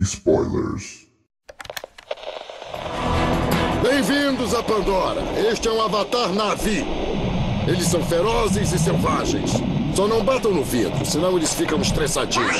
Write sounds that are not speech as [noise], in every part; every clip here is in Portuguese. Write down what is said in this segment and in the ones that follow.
spoilers. Bem-vindos a Pandora. Este é um avatar Navi. Eles são ferozes e selvagens. Só não batam no vidro, senão eles ficam estressadinhos.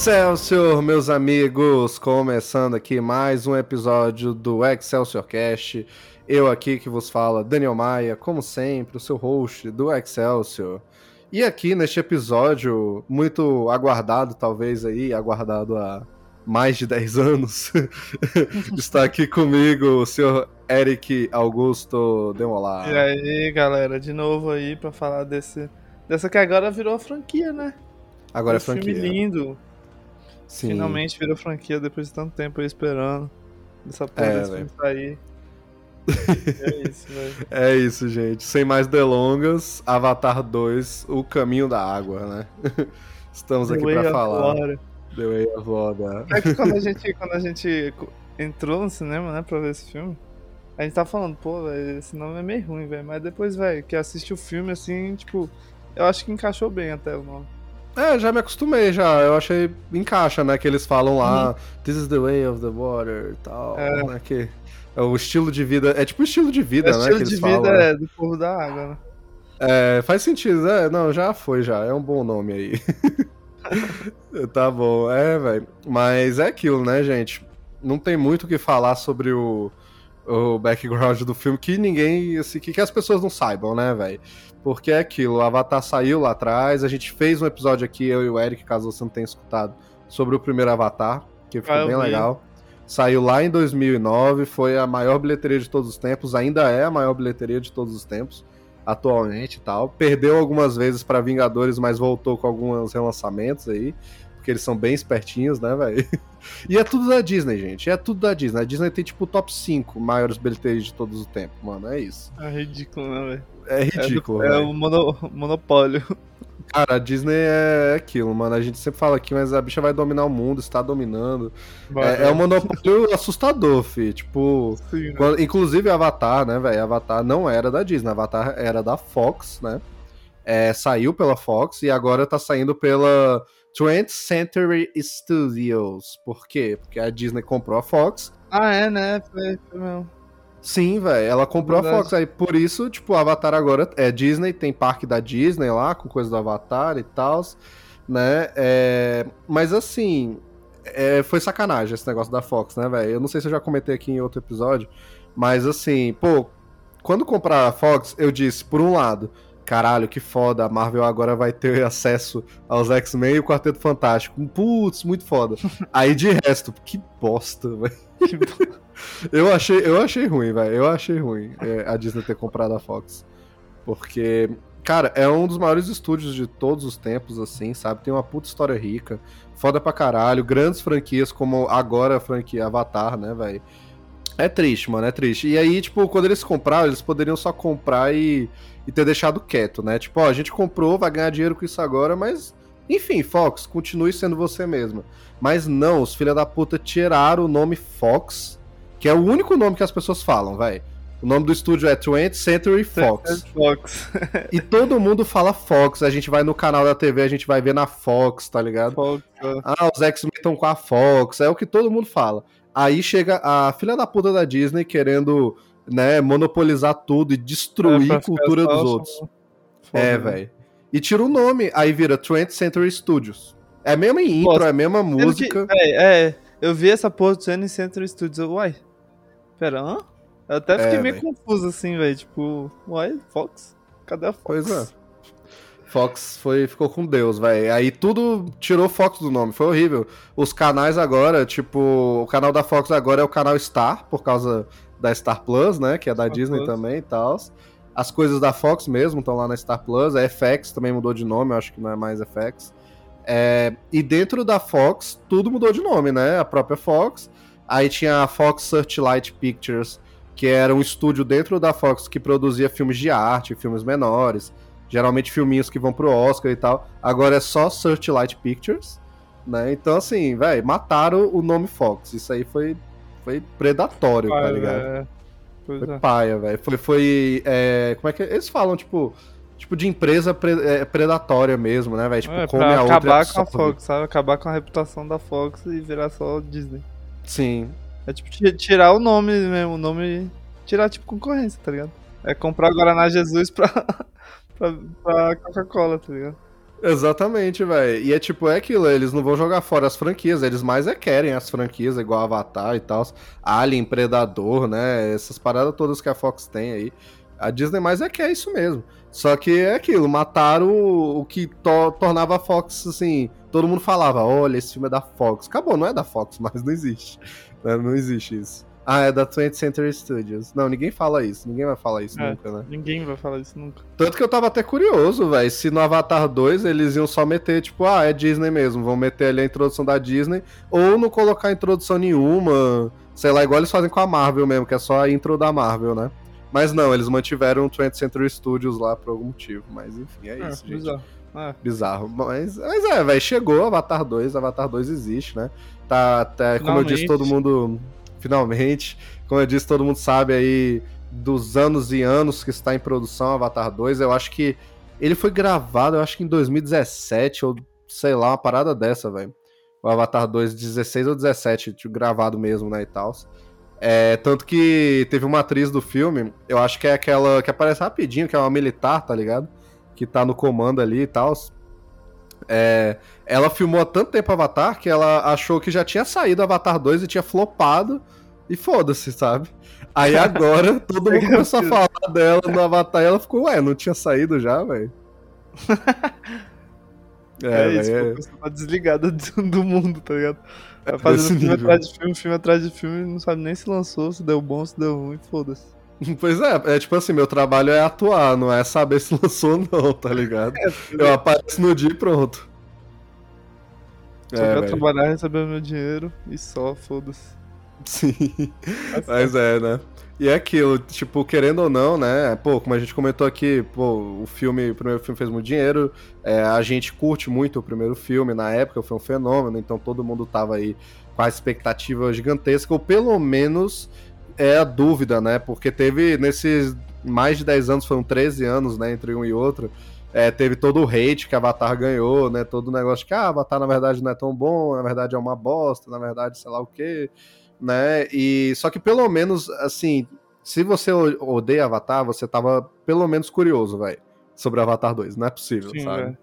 Excelsior, meus amigos! Começando aqui mais um episódio do Excelsior Cast. Eu aqui que vos fala, Daniel Maia, como sempre, o seu host do Excelsior. E aqui neste episódio, muito aguardado, talvez aí, aguardado há mais de 10 anos, [laughs] está aqui comigo o senhor Eric Augusto Demolar. E aí, galera, de novo aí pra falar desse, dessa que agora virou franquia, né? Agora é franquia. filme lindo. Sim. Finalmente virou franquia depois de tanto tempo aí esperando. Essa porra É, desse filme sair. [laughs] é isso, velho. É isso, gente. Sem mais delongas, Avatar 2, O Caminho da Água, né? [laughs] Estamos aqui of falar. Water. The Way of Water. É que quando a [laughs] gente, quando a gente entrou no cinema, né, pra ver esse filme, a gente tá falando, pô, velho, esse nome é meio ruim, velho. Mas depois, velho, que assiste o filme assim, tipo, eu acho que encaixou bem até o nome. É, já me acostumei já. Eu achei encaixa, né? Que eles falam lá, This is the way of the water e tal. Uhum. É. Né, que é o estilo de vida. É tipo o estilo de vida, É né? estilo que de vida falam. é do povo da água, né? É, faz sentido, né? Não, já foi, já. É um bom nome aí. [laughs] tá bom, é, velho. Mas é aquilo, né, gente? Não tem muito o que falar sobre o, o background do filme que ninguém, assim, que, que as pessoas não saibam, né, velho? Porque é aquilo, o Avatar saiu lá atrás, a gente fez um episódio aqui, eu e o Eric, caso você não tenha escutado, sobre o primeiro Avatar, que ficou Ah, bem vi. legal. Saiu lá em 2009, foi a maior bilheteria de todos os tempos, ainda é a maior bilheteria de todos os tempos atualmente e tal. Perdeu algumas vezes pra Vingadores, mas voltou com alguns relançamentos aí, porque eles são bem espertinhos, né, velho? [laughs] E é tudo da Disney, gente. É tudo da Disney. A Disney tem tipo o top 5 maiores bilheterias de todos os tempos, mano. É isso. É ridículo, né, velho? É É do- ridículo, É, o mono- monopólio. Cara, a Disney é aquilo, mano. A gente sempre fala aqui, mas a bicha vai dominar o mundo, está dominando. É, é um monopólio [laughs] assustador, fi. Tipo, Sim, né? Quando- inclusive Avatar, né, velho? Avatar não era da Disney, Avatar era da Fox, né? É, saiu pela Fox e agora tá saindo pela 20th Century Studios. Por quê? Porque a Disney comprou a Fox. Ah, é, né? Foi, foi mesmo. Sim, velho, ela comprou a Verdade. Fox. Aí por isso, tipo, o Avatar agora é Disney, tem parque da Disney lá, com coisa do Avatar e tal, né? É, mas assim, é, foi sacanagem esse negócio da Fox, né, velho? Eu não sei se eu já comentei aqui em outro episódio, mas assim, pô, quando comprar a Fox, eu disse, por um lado, caralho, que foda, a Marvel agora vai ter acesso aos X-Men e o Quarteto Fantástico. Putz, muito foda. [laughs] Aí de resto, que bosta, [laughs] velho. Eu achei, eu achei ruim, velho. Eu achei ruim é, a Disney ter comprado a Fox. Porque, cara, é um dos maiores estúdios de todos os tempos, assim, sabe? Tem uma puta história rica, foda pra caralho, grandes franquias como agora a franquia Avatar, né, velho? É triste, mano, é triste. E aí, tipo, quando eles compraram, eles poderiam só comprar e, e ter deixado quieto, né? Tipo, ó, a gente comprou, vai ganhar dinheiro com isso agora, mas. Enfim, Fox, continue sendo você mesma. Mas não, os filha da puta tiraram o nome Fox, que é o único nome que as pessoas falam, vai. O nome do estúdio é 20th Century Fox. Fox. E todo mundo fala Fox. A gente vai no canal da TV, a gente vai ver na Fox, tá ligado? Fox. ó. Ah, os X-Men estão com a Fox. É o que todo mundo fala. Aí chega a filha da puta da Disney querendo, né, monopolizar tudo e É, destruir pra a cultura dos outros. Foda, É, né? velho. E tira o nome, aí vira 20th Century Studios. É a mesma intro, Nossa, é a mesma Sendo que, música. véi, é, eu vi essa porra do Sony Center Studios. eu, Uai, pera, hã? Eu até fiquei É, meio véi. confuso assim, velho. Tipo, uai, Fox? Cadê a Fox? Pois é. Fox foi, ficou com Deus, velho. Aí tudo tirou Fox do nome, foi horrível. Os canais agora, tipo, o canal da Fox agora é o canal Star, por causa da Star Plus, né? Que é da Star Disney Plus. também e tal. As coisas da Fox mesmo estão lá na Star Plus. A FX também mudou de nome, eu acho que não é mais FX. É, e dentro da Fox, tudo mudou de nome, né? A própria Fox. Aí tinha a Fox Searchlight Pictures, que era um estúdio dentro da Fox que produzia filmes de arte, filmes menores, geralmente filminhos que vão pro Oscar e tal. Agora é só Searchlight Pictures, né? Então, assim, velho, mataram o nome Fox. Isso aí foi, foi predatório, tá ligado? é. Pois Foi é. paia, velho. Foi, foi é, como é que eles falam, tipo, tipo de empresa pre- é, predatória mesmo, né, velho? Tipo, É, come a outra acabar com a. Fox, sabe? Acabar com a reputação da Fox e virar só Disney. Sim. É tipo ti- tirar o nome mesmo, o nome. Tirar tipo concorrência, tá ligado? É comprar Guaraná Jesus pra, [laughs] pra, pra Coca-Cola, tá ligado? Exatamente, velho. E é tipo, é aquilo, eles não vão jogar fora as franquias, eles mais é querem as franquias, igual Avatar e tal. Alien, Predador, né? Essas paradas todas que a Fox tem aí. A Disney mais é quer isso mesmo. Só que é aquilo, mataram o, o que to- tornava a Fox assim. Todo mundo falava, olha, esse filme é da Fox. Acabou, não é da Fox, [laughs] mas não existe. né? Não existe isso. Ah, é da 20th Century Studios. Não, ninguém fala isso. Ninguém vai falar isso É. nunca, né? Ninguém vai falar isso nunca. Tanto que eu tava até curioso, velho, se no Avatar 2 eles iam só meter, tipo, ah, é Disney mesmo, vão meter ali a introdução da Disney, ou não colocar introdução nenhuma, sei lá, igual eles fazem com a Marvel mesmo, que é só a intro da Marvel, né? Mas não, eles mantiveram o 20th Century Studios lá por algum motivo, mas enfim, é É, isso, gente. bizarro. É. Bizarro. Mas, mas é, velho, chegou Avatar 2, Avatar 2 existe, né? Tá, tá como eu disse, todo mundo. Finalmente, como eu disse, todo mundo sabe aí dos anos e anos que está em produção Avatar 2. Eu acho que ele foi gravado, eu acho que em 2017, ou sei lá, uma parada dessa, velho. O Avatar 2, 16 ou 17, tipo, gravado mesmo, né, e tal. É, tanto que teve uma atriz do filme, eu acho que é aquela que aparece rapidinho, que é uma militar, tá ligado? Que tá no comando ali e tal. É, ela filmou há tanto tempo Avatar que ela achou que já tinha saído Avatar 2 e tinha flopado. E foda-se, sabe? Aí agora [laughs] todo mundo começou a falar dela no Avatar e ela ficou, ué, não tinha saído já, velho? [laughs] É, isso, véi, pô, você tá desligada [laughs] do, do mundo, tá ligado? Desse fazendo filme nível. atrás de filme, filme atrás de filme, não sabe nem se lançou, se deu bom, se deu ruim, foda-se. Pois é, é tipo assim, meu trabalho é atuar, não é saber se [laughs] lançou ou não, tá ligado? Eu apareço no dia e pronto. Só É, velho. trabalhar, receber meu dinheiro e só, foda-se. Sim. Mas é, né? E é aquilo, tipo, querendo ou não, né? Pô, como a gente comentou aqui, pô, o filme, o primeiro filme fez muito dinheiro. é, a gente curte muito o primeiro filme, na época foi um fenômeno, então todo mundo tava aí com a expectativa gigantesca, ou pelo menos é a dúvida, né? Porque teve nesses mais de 10 anos, foram 13 anos, né, entre um e outro. é, teve todo o hate que Avatar ganhou, né? Todo o negócio que ah, Avatar na verdade não é tão bom, na verdade é uma bosta, na verdade sei lá o quê né? E só que pelo menos assim, se você odeia Avatar, você tava pelo menos curioso, velho, sobre Avatar 2. Não é possível, Sim, sabe? velho.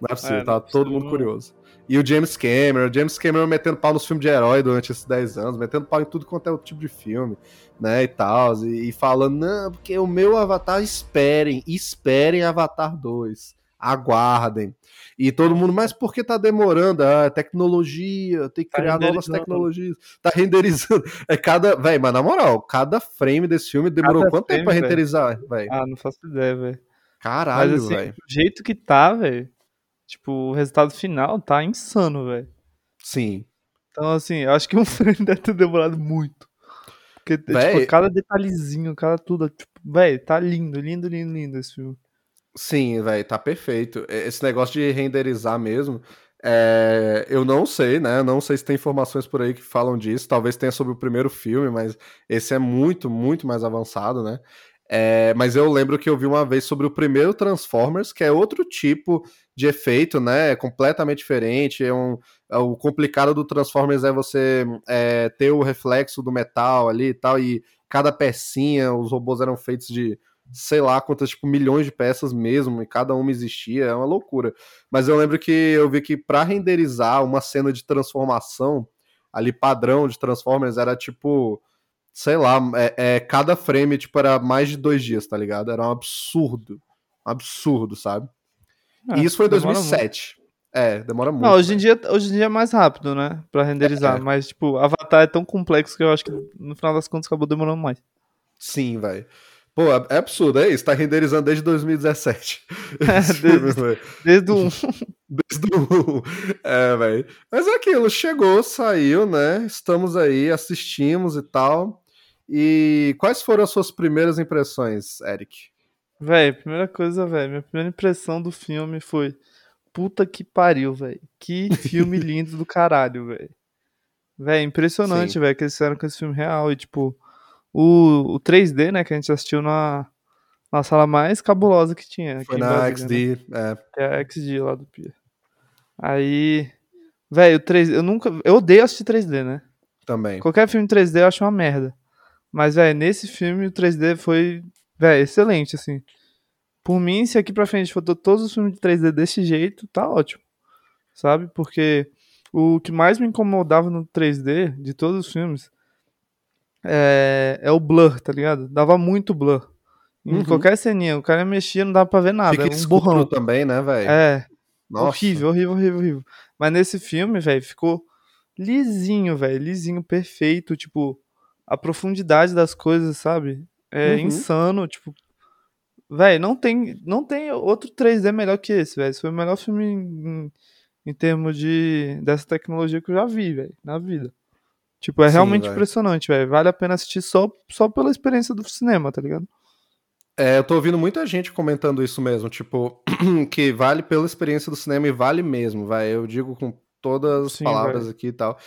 Não é possível, É, é todo mundo curioso. E o James Cameron, o James Cameron metendo pau nos filmes de herói durante esses 10 anos, metendo pau em tudo quanto é o tipo de filme, né, e tal, e, e falando, não, porque o meu Avatar, esperem, esperem Avatar 2, aguardem. E todo mundo, mas por que tá demorando? Ah, tecnologia, tem que Tá criar novas tecnologias. Tá renderizando. É cada. Véi, mas na moral, cada frame desse filme demorou Cada quanto tempo pra frame, renderizar, velho? Ah, não faço ideia, velho. Caralho, assim, velho. do jeito que tá, velho, tipo, o resultado final tá insano, velho. Sim. Então, assim, eu acho que um [laughs] frame deve ter demorado muito. Porque, Véi. tipo, cada detalhezinho, cada tudo, tipo, velho, tá lindo, lindo, lindo, lindo esse filme. Sim, velho, tá perfeito. Esse negócio de renderizar mesmo, é, eu não sei, né? Não sei se tem informações por aí que falam disso. Talvez tenha sobre o primeiro filme, mas esse é muito, muito mais avançado, né? É, mas eu lembro que eu vi uma vez sobre o primeiro Transformers, que é outro tipo de efeito, né? É completamente diferente. É um, é o complicado do Transformers é você é, ter o reflexo do metal ali e tal, e cada pecinha, os robôs eram feitos de sei lá quantas, tipo, milhões de peças mesmo, e cada uma existia, é uma loucura. Mas eu lembro que eu vi que pra renderizar uma cena de transformação, ali padrão de Transformers, era tipo, sei lá, é, é, cada frame, tipo, era mais de dois dias, tá ligado? Era um absurdo. Um absurdo, sabe? e isso foi em demora 2007. É, demora muito. Não, hoje em, dia, hoje em dia é mais rápido, né? Pra renderizar. É. Mas, tipo, Avatar é tão complexo que eu acho que no final das contas acabou demorando mais. Sim, velho. Pô, é é absurdo, é isso. Tá renderizando desde 2017. [laughs] É, desde-. Desde o 1. [laughs] Desde o. É, velho. Mas é aquilo, chegou, saiu, né? Estamos aí, assistimos e tal. E quais foram as suas primeiras impressões, Eric? Véi, primeira coisa, velho. Minha primeira impressão do filme foi. Puta que pariu, velho. Que filme [laughs] lindo do caralho, velho. Véi, impressionante, velho, que eles fizeram com esse filme real. E, tipo, o, o 3D, né, que a gente assistiu na, na sala mais cabulosa que tinha. Foi na Brasília, né? XD, é, Que é a XD lá do Pia. Aí. Velho, o 3D. Eu nunca. Eu odeio assistir 3D, né? também. Qualquer filme 3D eu acho uma merda. Mas, velho, nesse filme o 3D foi, velho, excelente, assim. Por mim, se aqui pra frente for to- todos os filmes de 3D desse jeito, tá ótimo. Sabe? Porque o que mais me incomodava no 3D, de todos os filmes, é, é o blur, tá ligado? Dava muito blur. Em Uhum. qualquer ceninha, o cara mexia, não dava pra ver nada. Fica um borrão. também, né, velho? É, Nossa. Horrível, horrível, horrível, horrível. Mas nesse filme, velho, ficou lisinho, velho. Lisinho, perfeito. Tipo, a profundidade das coisas, sabe? É Uhum. insano. Tipo, velho, não tem, não tem outro 3D melhor que esse, velho. Esse foi o melhor filme em, em termos de dessa tecnologia que eu já vi, velho, na vida. Tipo, é Sim, realmente velho. impressionante, velho. Vale a pena assistir só, só pela experiência do cinema, tá ligado? É, eu tô ouvindo muita gente comentando isso mesmo, tipo, [clears throat] que vale pela experiência do cinema e vale mesmo, vai. Eu digo com todas as Sim, palavras véi. aqui e tal.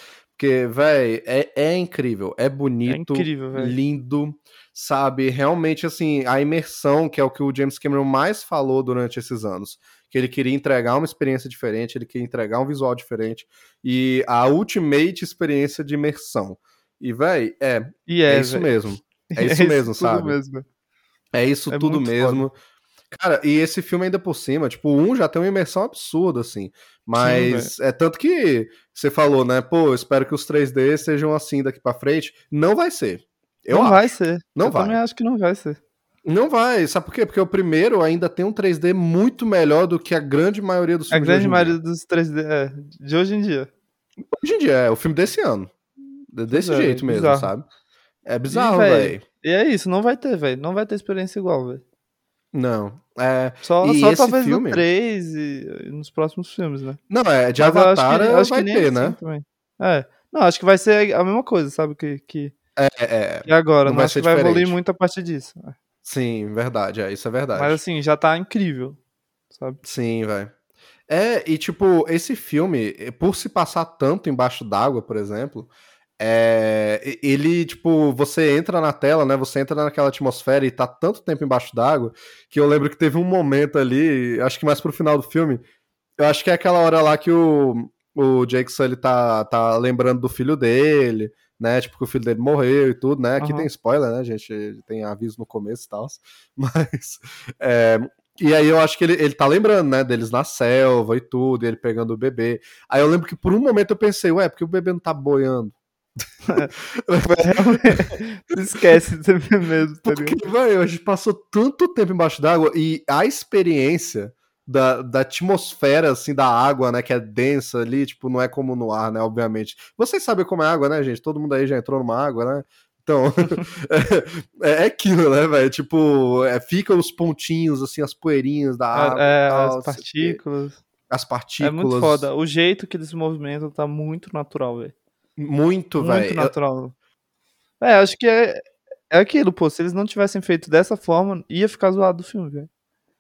Porque, véi, é, é incrível, é bonito, É incrível, velho. lindo, sabe? Realmente, assim, a imersão, que é o que o James Cameron mais falou durante esses anos. Que ele queria entregar uma experiência diferente, ele queria entregar um visual diferente. E a ultimate experiência de imersão. E, véi, é, E é, é, isso velho. mesmo. É [laughs] isso mesmo, sabe? mesmo, velho. É isso É tudo mesmo. Cara, e esse filme ainda por cima, tipo, um já tem uma imersão absurda, assim. Mas é tanto que você falou, né? Pô, espero que os 3D sejam assim daqui pra frente. Não vai ser. Eu não acho. vai ser. Não eu vai. também acho que não vai ser. Não vai. Sabe por quê? Porque o primeiro ainda tem um 3D muito melhor do que a grande maioria dos A filmes grande de hoje em maioria dos 3D é, de hoje em dia. dia. Hoje em dia, é o filme desse ano. De- Desse é, jeito mesmo, bizarro. sabe? É bizarro, velho. E é isso, não vai ter, velho. Não vai ter experiência igual, velho. Não. É... Só, E só talvez filme? no 3 e, e nos próximos filmes, né? Não, é de Mas eu acho Avatar que- acho que vai nem ter, assim né? também. É. Não, acho que vai ser a mesma coisa, sabe? Que, que, É, é. que agora. Não Não, vai acho que vai evoluir diferente. muito a partir disso. Sim, verdade, é, isso é verdade. Mas assim, já tá incrível. Sabe? Sim, velho. É, e tipo, esse filme, por se passar tanto embaixo d'água, por exemplo, é, ele, tipo, você entra na tela, né? Você entra naquela atmosfera e tá tanto tempo embaixo d'água que eu lembro que teve um momento ali, acho que mais pro final do filme, eu acho que é aquela hora lá que o, o Jake Sully tá, tá lembrando do filho dele, né? Tipo, que o filho dele morreu e tudo, né? Aqui Aham. tem spoiler, né, gente? Tem aviso no começo e tal. [laughs] Mas. é, e aí eu acho que ele, ele tá lembrando, né, deles na selva e tudo, e ele pegando o bebê. Aí eu lembro que por um momento eu pensei, ué, porque o bebê não tá boiando? [laughs] Esquece ser mesmo, tá Porque, velho, a gente passou tanto tempo embaixo d'água e a experiência da, da atmosfera, assim, da água, né, que é densa ali, tipo, não é como no ar, né, obviamente. Vocês sabem como é água, né, gente? Todo mundo aí já entrou numa água, né? Então, [laughs] [laughs] é, é aquilo, né, velho? Tipo, é, fica os pontinhos, assim, as poeirinhas da água. É, tal, as partículas. As É partículas. muito foda. O jeito que eles se movimentam tá muito natural, velho. Muito, Muito velho. natural. É, acho que é, é aquilo, pô. Se eles não tivessem feito dessa forma, ia ficar zoado do filme, velho.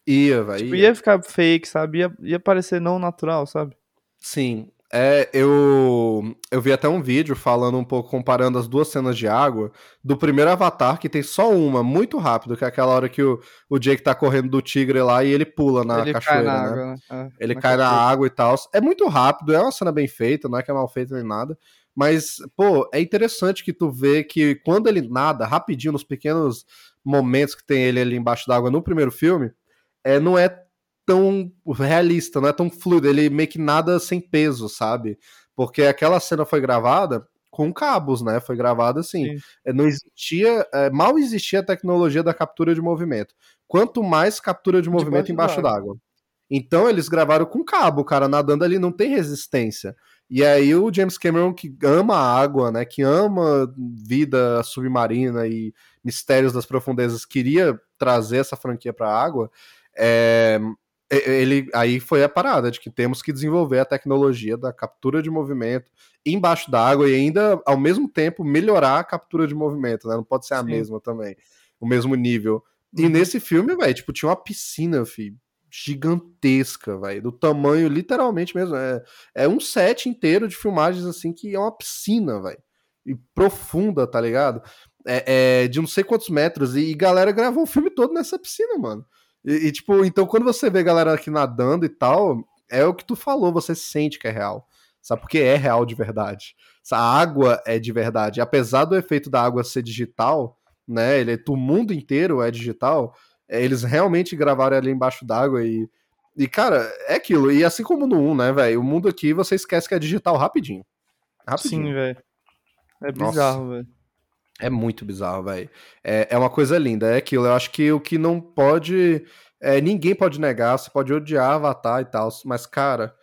Ia, velho. Tipo, ia. ia ficar fake, sabe? Ia, ia parecer não natural, sabe? Sim. É, eu, eu vi até um vídeo falando um pouco, comparando as duas cenas de água do primeiro Avatar, que tem só uma, muito rápido, que é aquela hora que o, o Jake tá correndo do tigre lá e ele pula na ele cachoeira, cai na né? água, né? É, Ele cai na cachoeira. água e tal. É muito rápido, é uma cena bem feita, não é que é mal feita nem nada. Mas, pô, é interessante que tu vê que quando ele nada, rapidinho, nos pequenos momentos que tem ele ali embaixo d'água no primeiro filme, é, não é tão realista, não é tão fluido. Ele meio que nada sem peso, sabe? Porque aquela cena foi gravada com cabos, né? Foi gravada assim. Sim. É, Não existia, é, mal existia a tecnologia da captura de movimento. Quanto mais captura de movimento Debaixo embaixo d'água. Então eles gravaram com cabo, o cara nadando ali não tem resistência. E aí o James Cameron, que ama a água, né, que ama vida submarina e mistérios das profundezas, queria trazer essa franquia para a água, é, ele aí foi a parada de que temos que desenvolver a tecnologia da captura de movimento embaixo d'água e ainda ao mesmo tempo melhorar a captura de movimento, né? Não pode ser a Sim. mesma também, o mesmo nível. E uhum. nesse filme, velho, tipo, tinha uma piscina, filho, gigantesca, velho, do tamanho literalmente mesmo, é, é um set inteiro de filmagens assim que é uma piscina, velho. E profunda, tá ligado? É, é, de não sei quantos metros e, e galera gravou o filme todo nessa piscina, mano. E, e, tipo, então quando você vê galera aqui nadando e tal, é o que tu falou, você sente que é real. Sabe? Porque é real de verdade. Essa água é de verdade. Apesar do efeito da água ser digital, né? Ele, o mundo inteiro é digital. É, eles realmente gravaram ali embaixo d'água e. E, cara, é aquilo. E assim como no 1, né, velho? O mundo aqui você esquece que é digital rapidinho. Rapidinho. Sim, velho. É bizarro, velho. É muito bizarro, velho. É, é uma coisa linda, é aquilo. Eu acho que o que não pode. É, ninguém pode negar, você pode odiar Avatar e tal, mas, cara,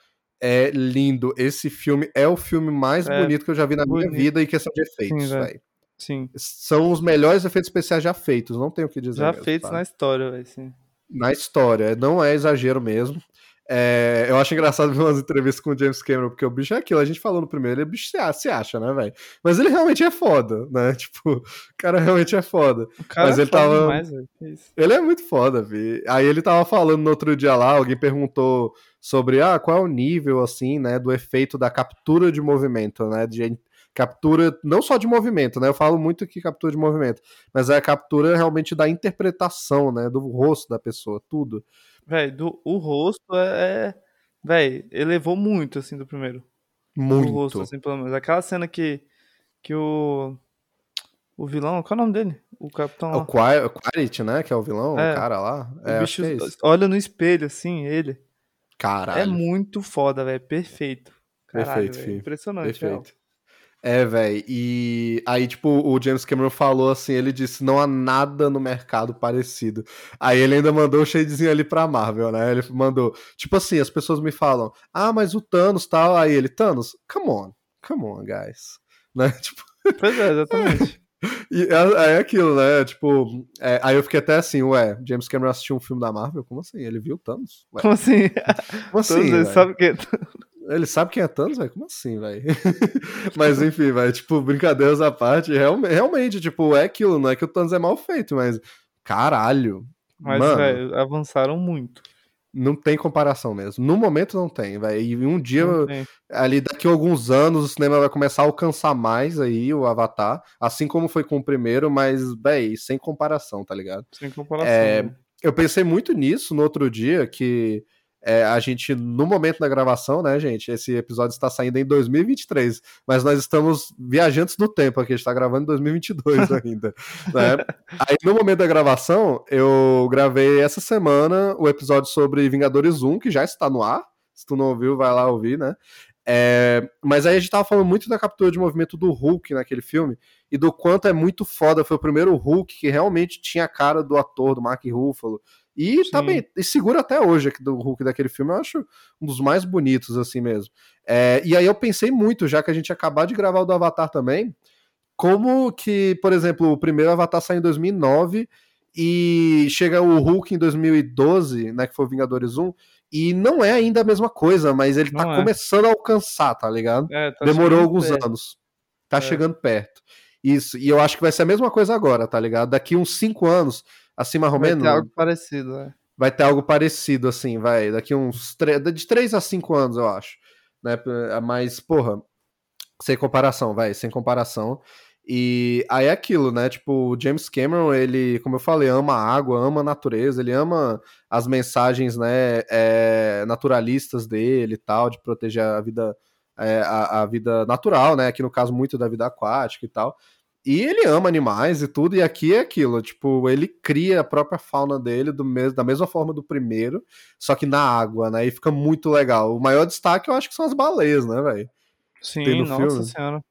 é lindo. Esse filme é o filme mais é, bonito que eu já vi na bonito. minha vida em questão de efeitos, velho. Sim. São os melhores efeitos especiais já feitos, não tenho o que dizer. Já mesmo, feitos tá? na história, velho, sim. Na história, não é exagero mesmo. É, eu acho engraçado [laughs] ver umas entrevistas com o James Cameron, porque o bicho é aquilo, a gente falou no primeiro, ele bicho se acha, né, velho? Mas ele realmente é foda, né? [laughs] Tipo, o cara realmente é foda. Mas é ele tava. Demais, ele é muito foda, vi. Aí ele tava falando no outro dia lá, alguém perguntou sobre ah, qual é o nível, assim, né, do efeito da captura de movimento, né? De captura não só de movimento, né? Eu falo muito que captura de movimento, mas é a captura realmente da interpretação, né? Do rosto da pessoa, tudo. Velho, o rosto é. é Velho, elevou muito, assim, do primeiro. Muito. O rosto, assim, pelo menos. Aquela cena que. Que o. O vilão, qual é o nome dele? O capitão. É o Quiet, né? Que é o vilão, é, o cara lá. O é, bicho é olha no espelho, assim, ele. Caralho. É muito foda, velho. Perfeito. Caralho, Perfeito, filho. Impressionante, Perfeito. É, velho. E aí, tipo, o James Cameron falou assim: ele disse, não há nada no mercado parecido. Aí ele ainda mandou o um shadezinho ali pra Marvel, né? Ele mandou, tipo assim, as pessoas me falam, ah, mas o Thanos tal. Aí ele, Thanos, come on, come on, guys. [laughs] Né? Tipo. Pois é, exatamente. [laughs] E é, é, aquilo, né? Tipo, é, aí eu fiquei até assim, ué, James Cameron assistiu um filme da Marvel? Como assim? Ele viu Thanos? Ué. Como assim? Como [laughs] assim? Thanos, ele sabe que ele sabe quem é Thanos, velho? Como assim, velho? [laughs] mas enfim, velho, tipo, brincadeiras à parte, realmente, realmente, tipo, é aquilo, não é que o Thanos é mal feito, mas caralho. Mas, velho, avançaram muito. Não tem comparação mesmo. No momento não tem, velho. E um dia, ali daqui a alguns anos, o cinema vai começar a alcançar mais aí o Avatar, assim como foi com o primeiro, mas, velho, sem comparação, tá ligado? Sem comparação. É, né? eu pensei muito nisso no outro dia, que é, a gente, no momento da gravação, né, gente? Esse episódio está saindo em 2023, mas nós estamos viajantes do tempo aqui, a gente está gravando em 2022 [laughs] ainda. né? Aí, no momento da gravação, eu gravei essa semana o episódio sobre Vingadores 1, que já está no ar. Se tu não ouviu, vai lá ouvir, né? É, mas aí a gente tava falando muito da captura de movimento do Hulk naquele filme e do quanto é muito foda. Foi o primeiro Hulk que realmente tinha a cara do ator, do Mark Ruffalo. E Sim. tá bem, e segura até hoje aqui do Hulk daquele filme, eu acho um dos mais bonitos, assim mesmo. É, e aí eu pensei muito, já que a gente acabar de gravar o do Avatar também, como que, por exemplo, o primeiro Avatar saiu em 2009 e chega o Hulk em 2012, né, que foi Vingadores 1, e não é ainda a mesma coisa, mas ele tá não tá é. começando a alcançar, tá ligado? É, tá Demorou alguns perto. anos. Tá é. chegando perto. Isso, e eu acho que vai ser a mesma coisa agora, tá ligado? Daqui uns 5 anos, assim mais ou menos. Vai ter algo parecido, né? Vai ter algo parecido, assim, vai. Daqui uns. De 3 a 5 anos, eu acho. Né? Mas, porra, sem comparação, vai, sem comparação. E aí é aquilo, né? Tipo, o James Cameron, ele, como eu falei, ama a água, ama a natureza, ele ama as mensagens, né, é, naturalistas dele e tal, de proteger a vida, é, a, a, vida natural, né? Aqui no caso, muito da vida aquática e tal. E ele ama animais e tudo, e aqui é aquilo, tipo, ele cria a própria fauna dele do mesmo, da mesma forma do primeiro, só que na água, né? E fica muito legal. O maior destaque eu acho que são as baleias, né, velho? Sim, nossa filme. senhora.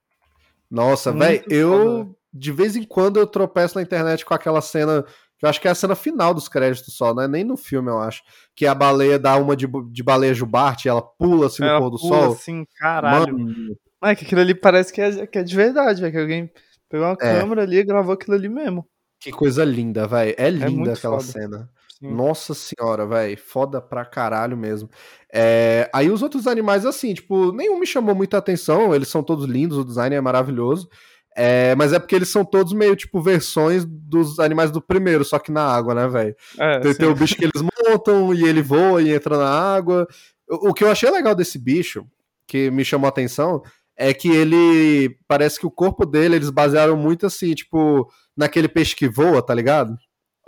Nossa, velho, eu de vez em quando eu tropeço na internet com aquela cena que eu acho que é a cena final dos créditos só, não é nem no filme, eu acho. Que a baleia dá uma de, de baleia jubarte, ela pula assim no Ela pôr do pula sol. assim, caralho. Mano, É que aquilo ali parece que é, que é de verdade, velho. Que alguém pegou uma É. câmera ali e gravou aquilo ali mesmo. que coisa linda, velho. É linda muito aquela foda. cena. Sim. Nossa senhora, velho. Foda pra caralho mesmo. É, Aí os outros animais, assim, tipo, nenhum me chamou muita atenção. Eles são todos lindos, o design é maravilhoso. É, Mas é porque eles são todos meio, tipo, versões dos animais do primeiro, só que na água, né, velho? É, Tem, tem o bicho que eles montam e ele voa e entra na água. O, o que eu achei legal desse bicho, que me chamou a atenção, é que ele. Parece que o corpo dele, eles basearam muito assim, tipo, naquele peixe que voa, tá ligado?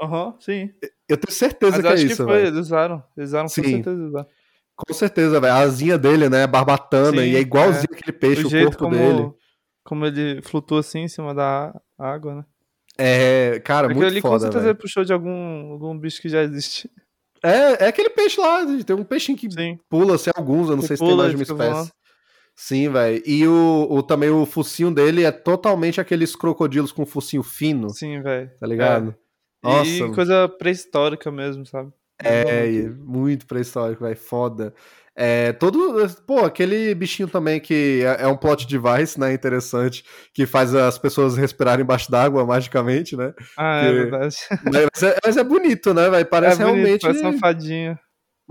Aham, sim. Eu tenho certeza Mas que é acho que isso, foi, eles usaram. Eles usaram com Sim. certeza. usaram. Com certeza, velho. A asinha dele, né? Barbatana, Sim, e é igualzinho aquele peixe, o o, corpo como, dele. como ele flutua assim em cima da água, né? É, cara, Aquilo muito ali com foda, certeza velho. ele puxou de algum, algum bicho que já existe. É, é aquele peixe lá, tem um peixinho que Sim. pula, assim, alguns, eu não Que sei se tem pula mais de uma espécie. Sim, velho. E o, o- também o focinho dele é totalmente aqueles crocodilos com focinho fino, Sim, velho. tá ligado? E Nossa. coisa pré-histórica mesmo, sabe? É, Muito. e muito pré-histórico, velho. Foda. É, todo. Pô, aquele bichinho também que é, é um plot device, né? Interessante, que faz as pessoas respirarem embaixo d'água magicamente, né? Ah, é Que- verdade. Mas é, mas é bonito, né, velho? [laughs] Parece é bonito, realmente parece uma fadinha.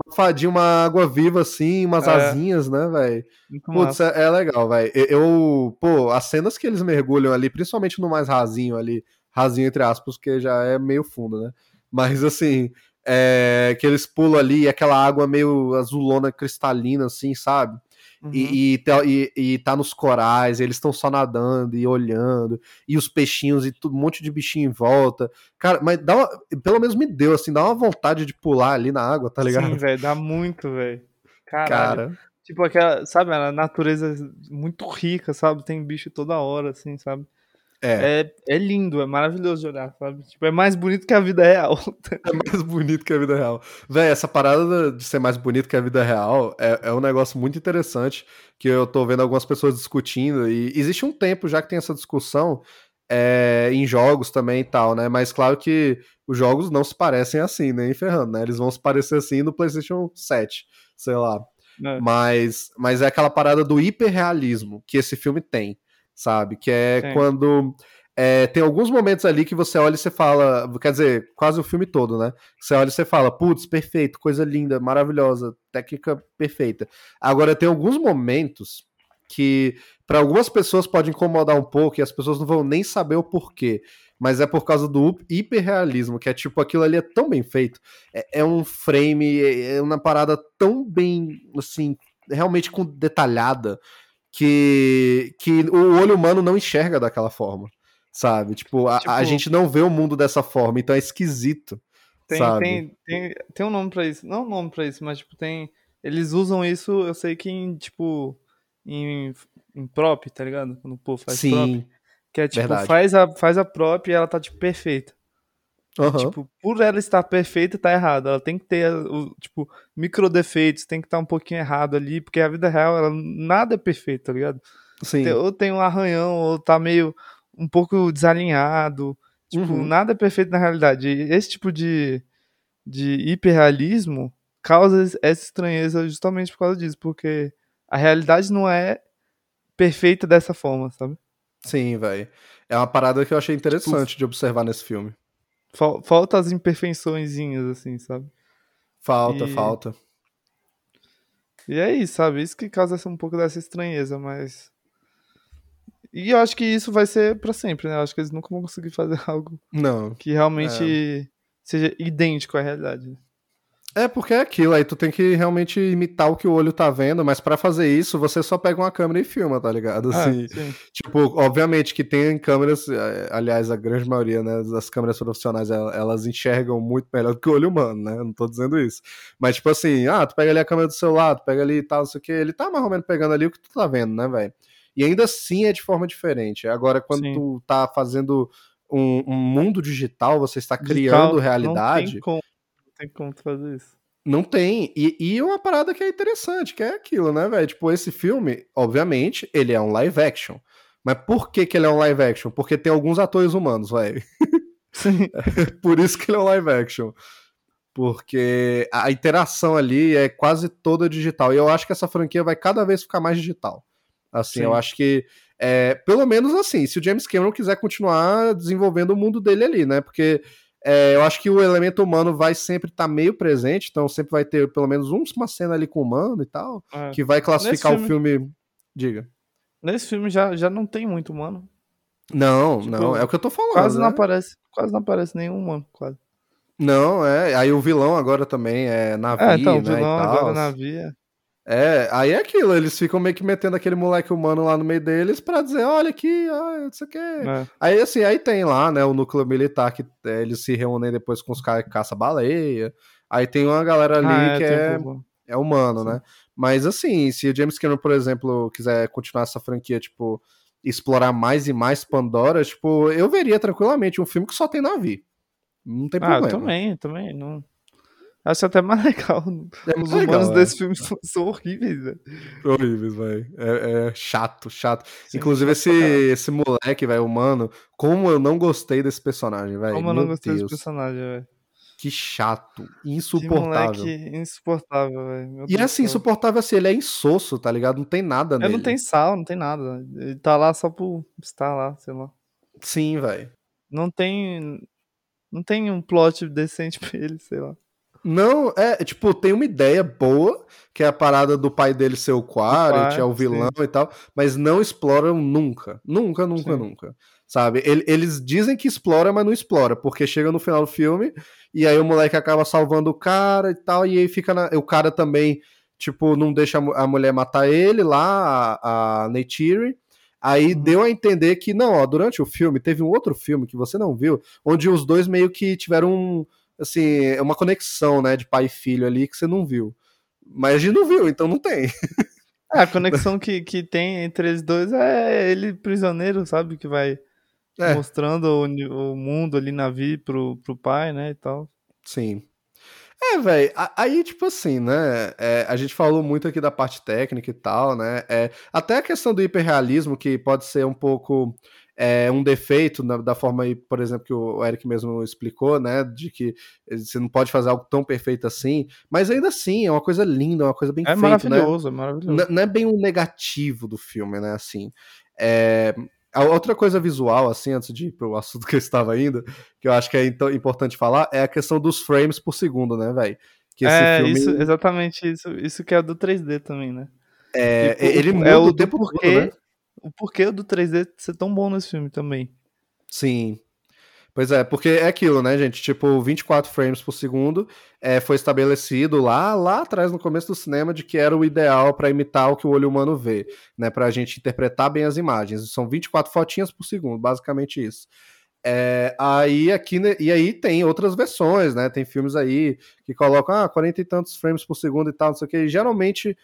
Uma fadinha, uma água viva, assim, umas É. asinhas, né, velho? Putz, é, é legal, velho. Eu, eu- pô, as cenas que eles mergulham ali, principalmente no mais rasinho ali, rasinho entre aspas, porque já é meio fundo, né? Mas assim, é, que eles pulam ali e aquela água meio azulona, cristalina, assim, sabe? Uhum. E, e, tá- e- tá nos corais, eles estão só nadando e olhando, e os peixinhos e tudo, um monte de bichinho em volta. Cara, mas dá uma, pelo menos me deu, assim, dá uma vontade de pular ali na água, tá ligado? Sim, velho, dá muito, velho. Cara, Tipo aquela, sabe, a natureza muito rica, sabe? Tem bicho toda hora, assim, sabe? É. É, é lindo, é maravilhoso de olhar, sabe? Tipo, é mais bonito que a vida real. [laughs] É mais bonito que a vida real. Véi, essa parada de ser mais bonito que a vida real é, é um negócio muito interessante que eu tô vendo algumas pessoas discutindo. E existe um tempo já que tem essa discussão é, em jogos também e tal, né? Mas claro que os jogos não se parecem assim, nem ferrando, né? Eles vão se parecer assim no PlayStation 7, sei lá. né? Mas, mas é aquela parada do hiperrealismo que esse filme tem, sabe? Que é Tem. quando. é, tem alguns momentos ali que você olha e você fala. Quer dizer, quase o filme todo, né? Você olha e você fala, putz, perfeito, coisa linda, maravilhosa, técnica perfeita. Agora, tem alguns momentos que para algumas pessoas pode incomodar um pouco e as pessoas não vão nem saber o porquê. Mas é por causa do hiperrealismo, que é tipo, aquilo ali é tão bem feito. É, é um frame, é é uma parada tão bem, assim, realmente com detalhada, que, que o olho humano não enxerga daquela forma, sabe? Tipo, a, a Tipo- gente não vê o mundo dessa forma, então é esquisito, Tem, sabe? tem, tem, tem um nome pra isso. Não um nome pra isso, mas, tipo, tem. Eles usam isso, eu sei que em, tipo. Em, em prop, tá ligado? Quando o povo faz prop. Sim, Que é tipo, verdade. faz a, faz a prop e ela tá, tipo, perfeita. Aham, Tipo, por ela estar perfeita, tá errado. Ela tem que ter, o, tipo, micro defeitos, tem que estar um pouquinho errado ali, porque a vida real, ela, nada é perfeito, tá ligado? sim, Tem- ou tem um arranhão, ou tá meio um pouco desalinhado. Tipo, Uhum. nada é perfeito na realidade. E esse tipo de, de hiperrealismo causa es- essa estranheza justamente por causa disso, porque a realidade não é perfeita dessa forma, sabe? sim, velho. É uma parada que eu achei interessante de observar nesse filme. Fal- Falta as imperfeiçõezinhas, assim, sabe? Falta, E- falta. E é isso, sabe? Isso que causa um pouco dessa estranheza, mas. E eu acho que isso vai ser pra sempre, né? Eu acho que eles nunca vão conseguir fazer [laughs] algo Não. que realmente seja idêntico à realidade. É porque é aquilo, aí tu tem que realmente imitar o que o olho tá vendo, mas pra fazer isso você só pega uma câmera e filma, tá ligado? Assim, Ah. Tipo, obviamente que tem câmeras, eh, aliás, a grande maioria né, das câmeras profissionais, el- elas enxergam muito melhor do que o olho humano, né? Não tô dizendo isso. Mas, tipo assim, ah, tu pega ali a câmera do celular, tu pega ali e tal, não sei o que, ele tá mais ou menos pegando ali o que tu tá vendo, né, velho? E ainda assim é de forma diferente. Agora, quando Sim. tu tá fazendo um, um mundo digital, você está Digital, criando Não realidade, tem como, não tem como fazer isso. não tem. E, e uma parada que é interessante, que é aquilo, né, velho? Tipo, esse filme, obviamente, ele é um live action. Mas por que, que ele é um live action? Porque tem alguns atores humanos, velho. [laughs] Sim. [laughs] Por isso que ele é um live action. Porque a interação ali é quase toda digital. E eu acho que essa franquia vai cada vez ficar mais digital. Assim, Sim. eu acho que. É, pelo menos assim, se o James Cameron quiser continuar desenvolvendo o mundo dele ali, né? Porque é, eu acho que o elemento humano vai sempre estar meio presente, então sempre vai ter pelo menos uma cena ali com o humano e tal, É. que vai classificar Nesse o filme. Diga. Nesse filme já, já não tem muito humano. Não, Tipo, não, é o que eu tô falando. Quase né? não aparece. Quase não aparece nenhum humano, quase. Não, é. Aí o vilão agora também é navio, É, então, o né? vilão e agora tal. navia. É, aí é aquilo, eles ficam meio que metendo aquele moleque humano lá no meio deles pra dizer, olha aqui, ó, não sei o quê. É. Aí assim, aí tem lá, né, o núcleo militar que é, eles se reúnem depois com os caras que caça baleia. Aí tem uma galera ali Ah, que é, um pouco. é humano, Sim. né? Mas assim, se o James Cameron, por exemplo, quiser continuar essa franquia, tipo, explorar mais e mais Pandora, tipo, eu veria tranquilamente um filme que só tem navio. Não tem Ah, problema. eu também, também. Não... Acho até mais [laughs] legal. É Os humanos legal, é. desse filme [laughs] são, horríveis, velho. Horríveis, velho. É, é chato, chato. Sim, Inclusive, esse, esse moleque, velho, humano, como eu não gostei desse personagem, velho. Como eu não Meu gostei Deus, desse personagem, velho. Que chato. Que Insuportável. moleque insuportável, velho. E é assim, insuportável assim, ele é insosso, tá ligado? Não tem nada nele. não tem sal, não tem nada. Ele tá lá só por estar lá, sei lá. Sim, velho. Não tem. Não tem um plot decente [laughs] pra ele, sei lá. Não, é, tipo, tem uma ideia boa, que é a parada do pai dele ser o pai, é o vilão e tal, mas não exploram nunca. Nunca, nunca, Sim. nunca. Sabe? Ele- Eles dizem que explora, mas não explora, porque chega no final do filme e aí o moleque acaba salvando o cara e tal, e aí fica na... o cara também, tipo, não deixa a mulher matar ele lá, a, a Neytiri. Aí Uhum. deu a entender que, não, ó, durante o filme, teve um outro filme que você não viu, onde os dois meio que tiveram um, assim, é uma conexão, né, de pai e filho ali que você não viu. Mas a gente não viu, então não tem. É, a conexão que, que tem entre eles dois é ele prisioneiro, sabe? Que vai É. mostrando o, o mundo ali na vida pro, pro pai, né? E tal. Sim. É, velho, aí, tipo assim, né, é, a gente falou muito aqui da parte técnica e tal, né, é, até a questão do hiperrealismo, que pode ser um pouco é, um defeito na- da forma, aí, por exemplo, que o Eric mesmo explicou, né, de que você não pode fazer algo tão perfeito assim, mas ainda assim, é uma coisa linda, é uma coisa bem É feita, né? maravilhoso, é maravilhoso. N- não é bem um negativo do filme, né? Assim. É, a outra coisa visual, assim, antes de ir pro assunto que eu estava indo, que eu acho que é então, importante falar, é a questão dos frames por segundo, né, velho? Que esse é, filme isso, exatamente isso. Isso que é do 3D também, né? é, Tipo, ele é muda o o tempo todo, né? O porquê do 3D ser tão bom nesse filme também. Sim. Pois é, porque é aquilo, né, gente? Tipo, 24 frames por segundo é, foi estabelecido lá, lá atrás, no começo do cinema, de que era o ideal para imitar o que o olho humano vê, né? Pra gente interpretar bem as imagens. São 24 fotinhas por segundo, basicamente isso. É, aí aqui, né, e aí tem outras versões, né? Tem filmes aí que colocam ah, 40 e tantos frames por segundo e tal, não sei o que. Geralmente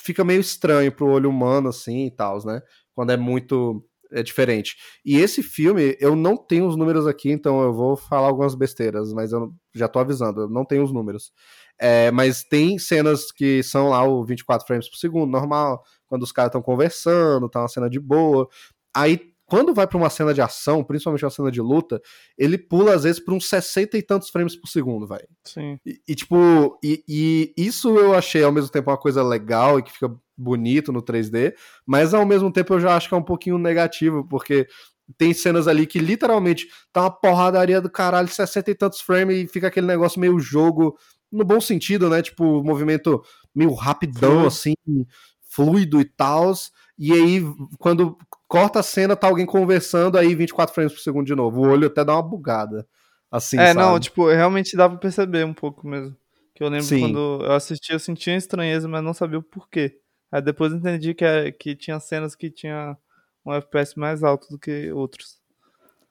fica meio estranho pro olho humano, assim e tal, né? Quando é muito é diferente. E esse filme, eu não tenho os números aqui, então eu vou falar algumas besteiras, mas eu já tô avisando, eu não tenho os números. É, mas tem cenas que são lá o 24 frames por segundo, normal, quando os caras estão conversando, tá uma cena de boa. Aí, quando vai pra uma cena de ação, principalmente uma cena de luta, ele pula às vezes pra uns 60 e tantos frames por segundo, velho. Sim. E, e, tipo, e, e isso eu achei ao mesmo tempo uma coisa legal e que fica bonito no 3D, mas ao mesmo tempo eu já acho que é um pouquinho negativo, porque tem cenas ali que literalmente tá uma porradaria do caralho, 60 e tantos frames e fica aquele negócio meio jogo, no bom sentido, né? Tipo, movimento meio rapidão, Fluido. assim, fluido e tal. E aí, quando corta a cena, tá alguém conversando, aí 24 frames por segundo de novo. O olho até dá uma bugada. Assim, é, sabe? não, tipo, realmente dá pra perceber um pouco mesmo. Que eu lembro Sim. quando eu assisti, eu sentia estranheza, mas não sabia o porquê. Aí depois entendi que, é- que tinha cenas que tinha um FPS mais alto do que outros.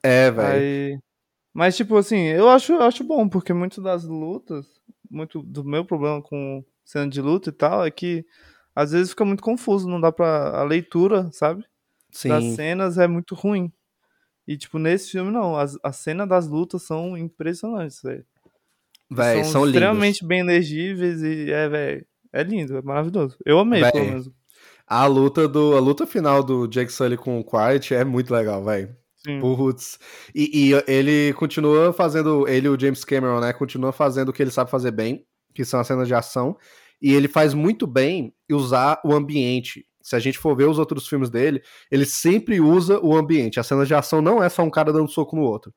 É, velho. Aí... Mas, tipo assim, eu acho, eu acho bom, porque muito das lutas, muito do meu problema com cena de luta e tal, é que às vezes fica muito confuso, não dá pra. A leitura, sabe? Das Sim. cenas é muito ruim. E, tipo, nesse filme, não. As, as cenas das lutas são impressionantes, velho. Véi, são são lindos. extremamente bem legíveis e é. É lindo, é maravilhoso. Eu amei, Véi, pelo menos. A luta do a luta final do Jake Sully com o Quiet é muito legal, velho. Putz. E, e ele continua fazendo, ele e o James Cameron, né, continua fazendo o que ele sabe fazer bem, que são as cenas de ação, e ele faz muito bem usar o ambiente. Se a gente for ver os outros filmes dele, ele sempre usa o ambiente. As cenas de ação não é só um cara dando soco no outro.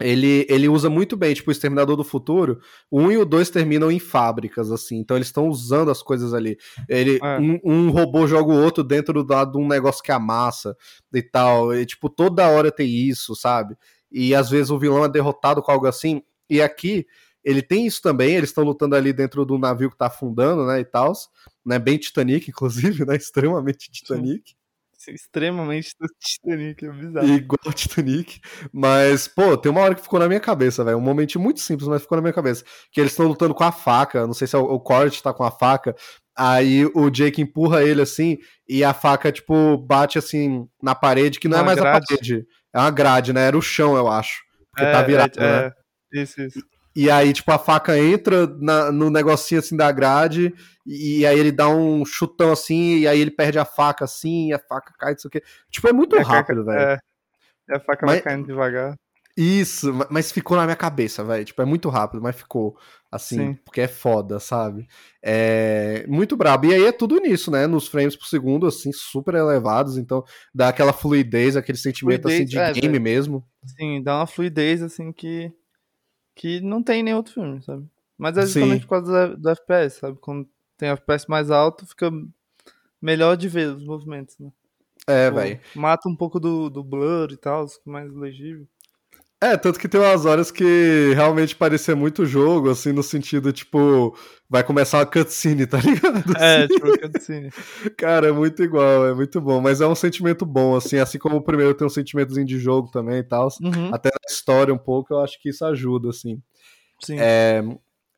Ele, ele usa muito bem, tipo, o Exterminador do Futuro, o 1 e o 2 terminam em fábricas, assim, então eles estão usando as coisas ali. Ele, É. um, um robô joga o outro dentro da, de um negócio que amassa e tal. E, tipo, toda hora tem isso, sabe? E às vezes o vilão é derrotado com algo assim. E aqui, ele tem isso também, eles estão lutando ali dentro do navio que tá afundando, né, e tal. Né, bem Titanic, [laughs] inclusive, né? Extremamente Titanic. Extremamente Titanic, é bizarro. Igual Titanic. Mas, pô, tem uma hora que ficou na minha cabeça, velho. Um momento muito simples, mas ficou na minha cabeça. Que eles estão lutando com a faca. Não sei se é o, o Court tá com a faca. Aí o Jake empurra ele assim. E a faca, tipo, bate assim na parede, que não é Uma mais grade. a parede. É uma grade, né? Era o chão, eu acho. Porque é, tá virado, é, né? é. Isso, isso. E aí, tipo, a faca entra na- no negocinho assim da grade, e aí ele dá um chutão assim, e aí ele perde a faca assim, e a faca cai, não sei o quê. Tipo, é muito É, rápido, velho. É. E a faca vai Mas- caindo devagar. Isso, ma- mas ficou na minha cabeça, velho. Tipo, é muito rápido, mas ficou assim, Sim. porque é foda, sabe? É muito brabo. E aí é tudo nisso, né? Nos frames por segundo, assim, super elevados, então dá aquela fluidez, aquele sentimento assim Fluidez, de é, game velho. mesmo. Sim, dá uma fluidez, assim, que. Que não tem em nenhum outro filme, sabe? Mas é justamente Sim. por causa do, do FPS, sabe? Quando tem FPS mais alto, fica melhor de ver os movimentos, né? É, Tipo, velho. Mata um pouco do, do blur e tal, fica mais legível. É, tanto que tem umas horas que realmente parecia muito jogo, assim, no sentido, tipo, vai começar uma cutscene, tá [laughs] ligado? É, tipo, cutscene. Cara, é muito igual, é muito bom. Mas é um sentimento bom, assim, assim como o primeiro tem um sentimentozinho de jogo também e tal. Uhum, Até na história um pouco, eu acho que isso ajuda, assim. sim. É,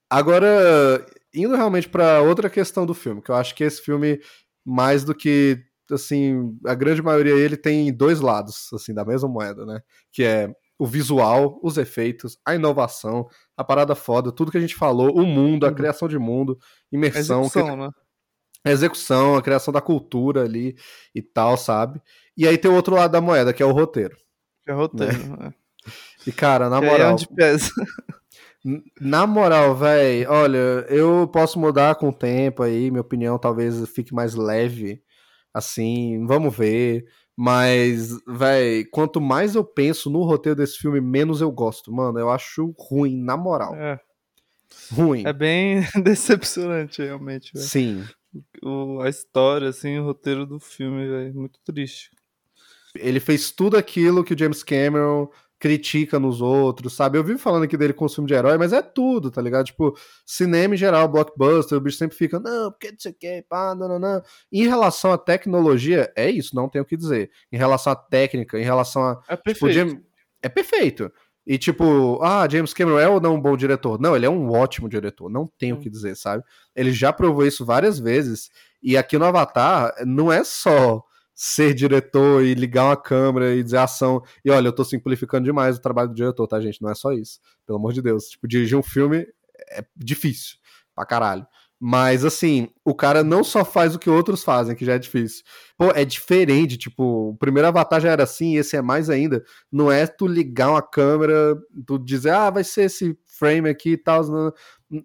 agora, indo realmente pra outra questão do filme, que eu acho que esse filme, mais do que, assim, a grande maioria ele tem dois lados, assim, da mesma moeda, né? Que é o visual, os efeitos, a inovação, a parada foda, tudo que a gente falou, o mundo, a Tudo. criação de mundo, imersão, Execução, né? a execução, a criação da cultura ali e tal, sabe? E aí tem o outro lado da moeda, que é o roteiro. Que é roteiro. né? E, cara, na Que é moral, onde pesa. Na moral, véi, olha, eu posso mudar com o tempo aí, minha opinião talvez fique mais leve, assim, vamos ver. Mas, véi, quanto mais eu penso no roteiro desse filme, menos eu gosto, mano. Eu acho ruim, na moral. É, Ruim. é bem [laughs] decepcionante, realmente, velho. Sim. O, a história, assim, o roteiro do filme, velho. Muito triste. Ele fez tudo aquilo que o James Cameron critica nos outros, sabe? Eu vivo falando aqui dele com filme de herói, mas é tudo, tá ligado? Tipo, cinema em geral, blockbuster, o bicho sempre fica, não, porque não sei o que, pá, não, não, não. Em relação à tecnologia, é isso, não tenho o que dizer. Em relação à técnica, em relação a. É Tipo, perfeito. James- é perfeito. E tipo, ah, James Cameron é ou não um bom diretor? Não, ele é um ótimo diretor, não tenho o Hum. que dizer, sabe? Ele já provou isso várias vezes. E aqui no Avatar, não é só ser diretor e ligar uma câmera e dizer ação. E olha, eu tô simplificando demais o trabalho do diretor, tá, gente? Não é só isso. Pelo amor de Deus. Tipo, dirigir um filme é difícil pra caralho. Mas, assim, o cara não só faz o que outros fazem, que já é difícil. Pô, é diferente. Tipo, o primeiro Avatar já era assim, esse é mais ainda. Não é tu ligar uma câmera, tu dizer, ah, vai ser esse frame aqui e tal,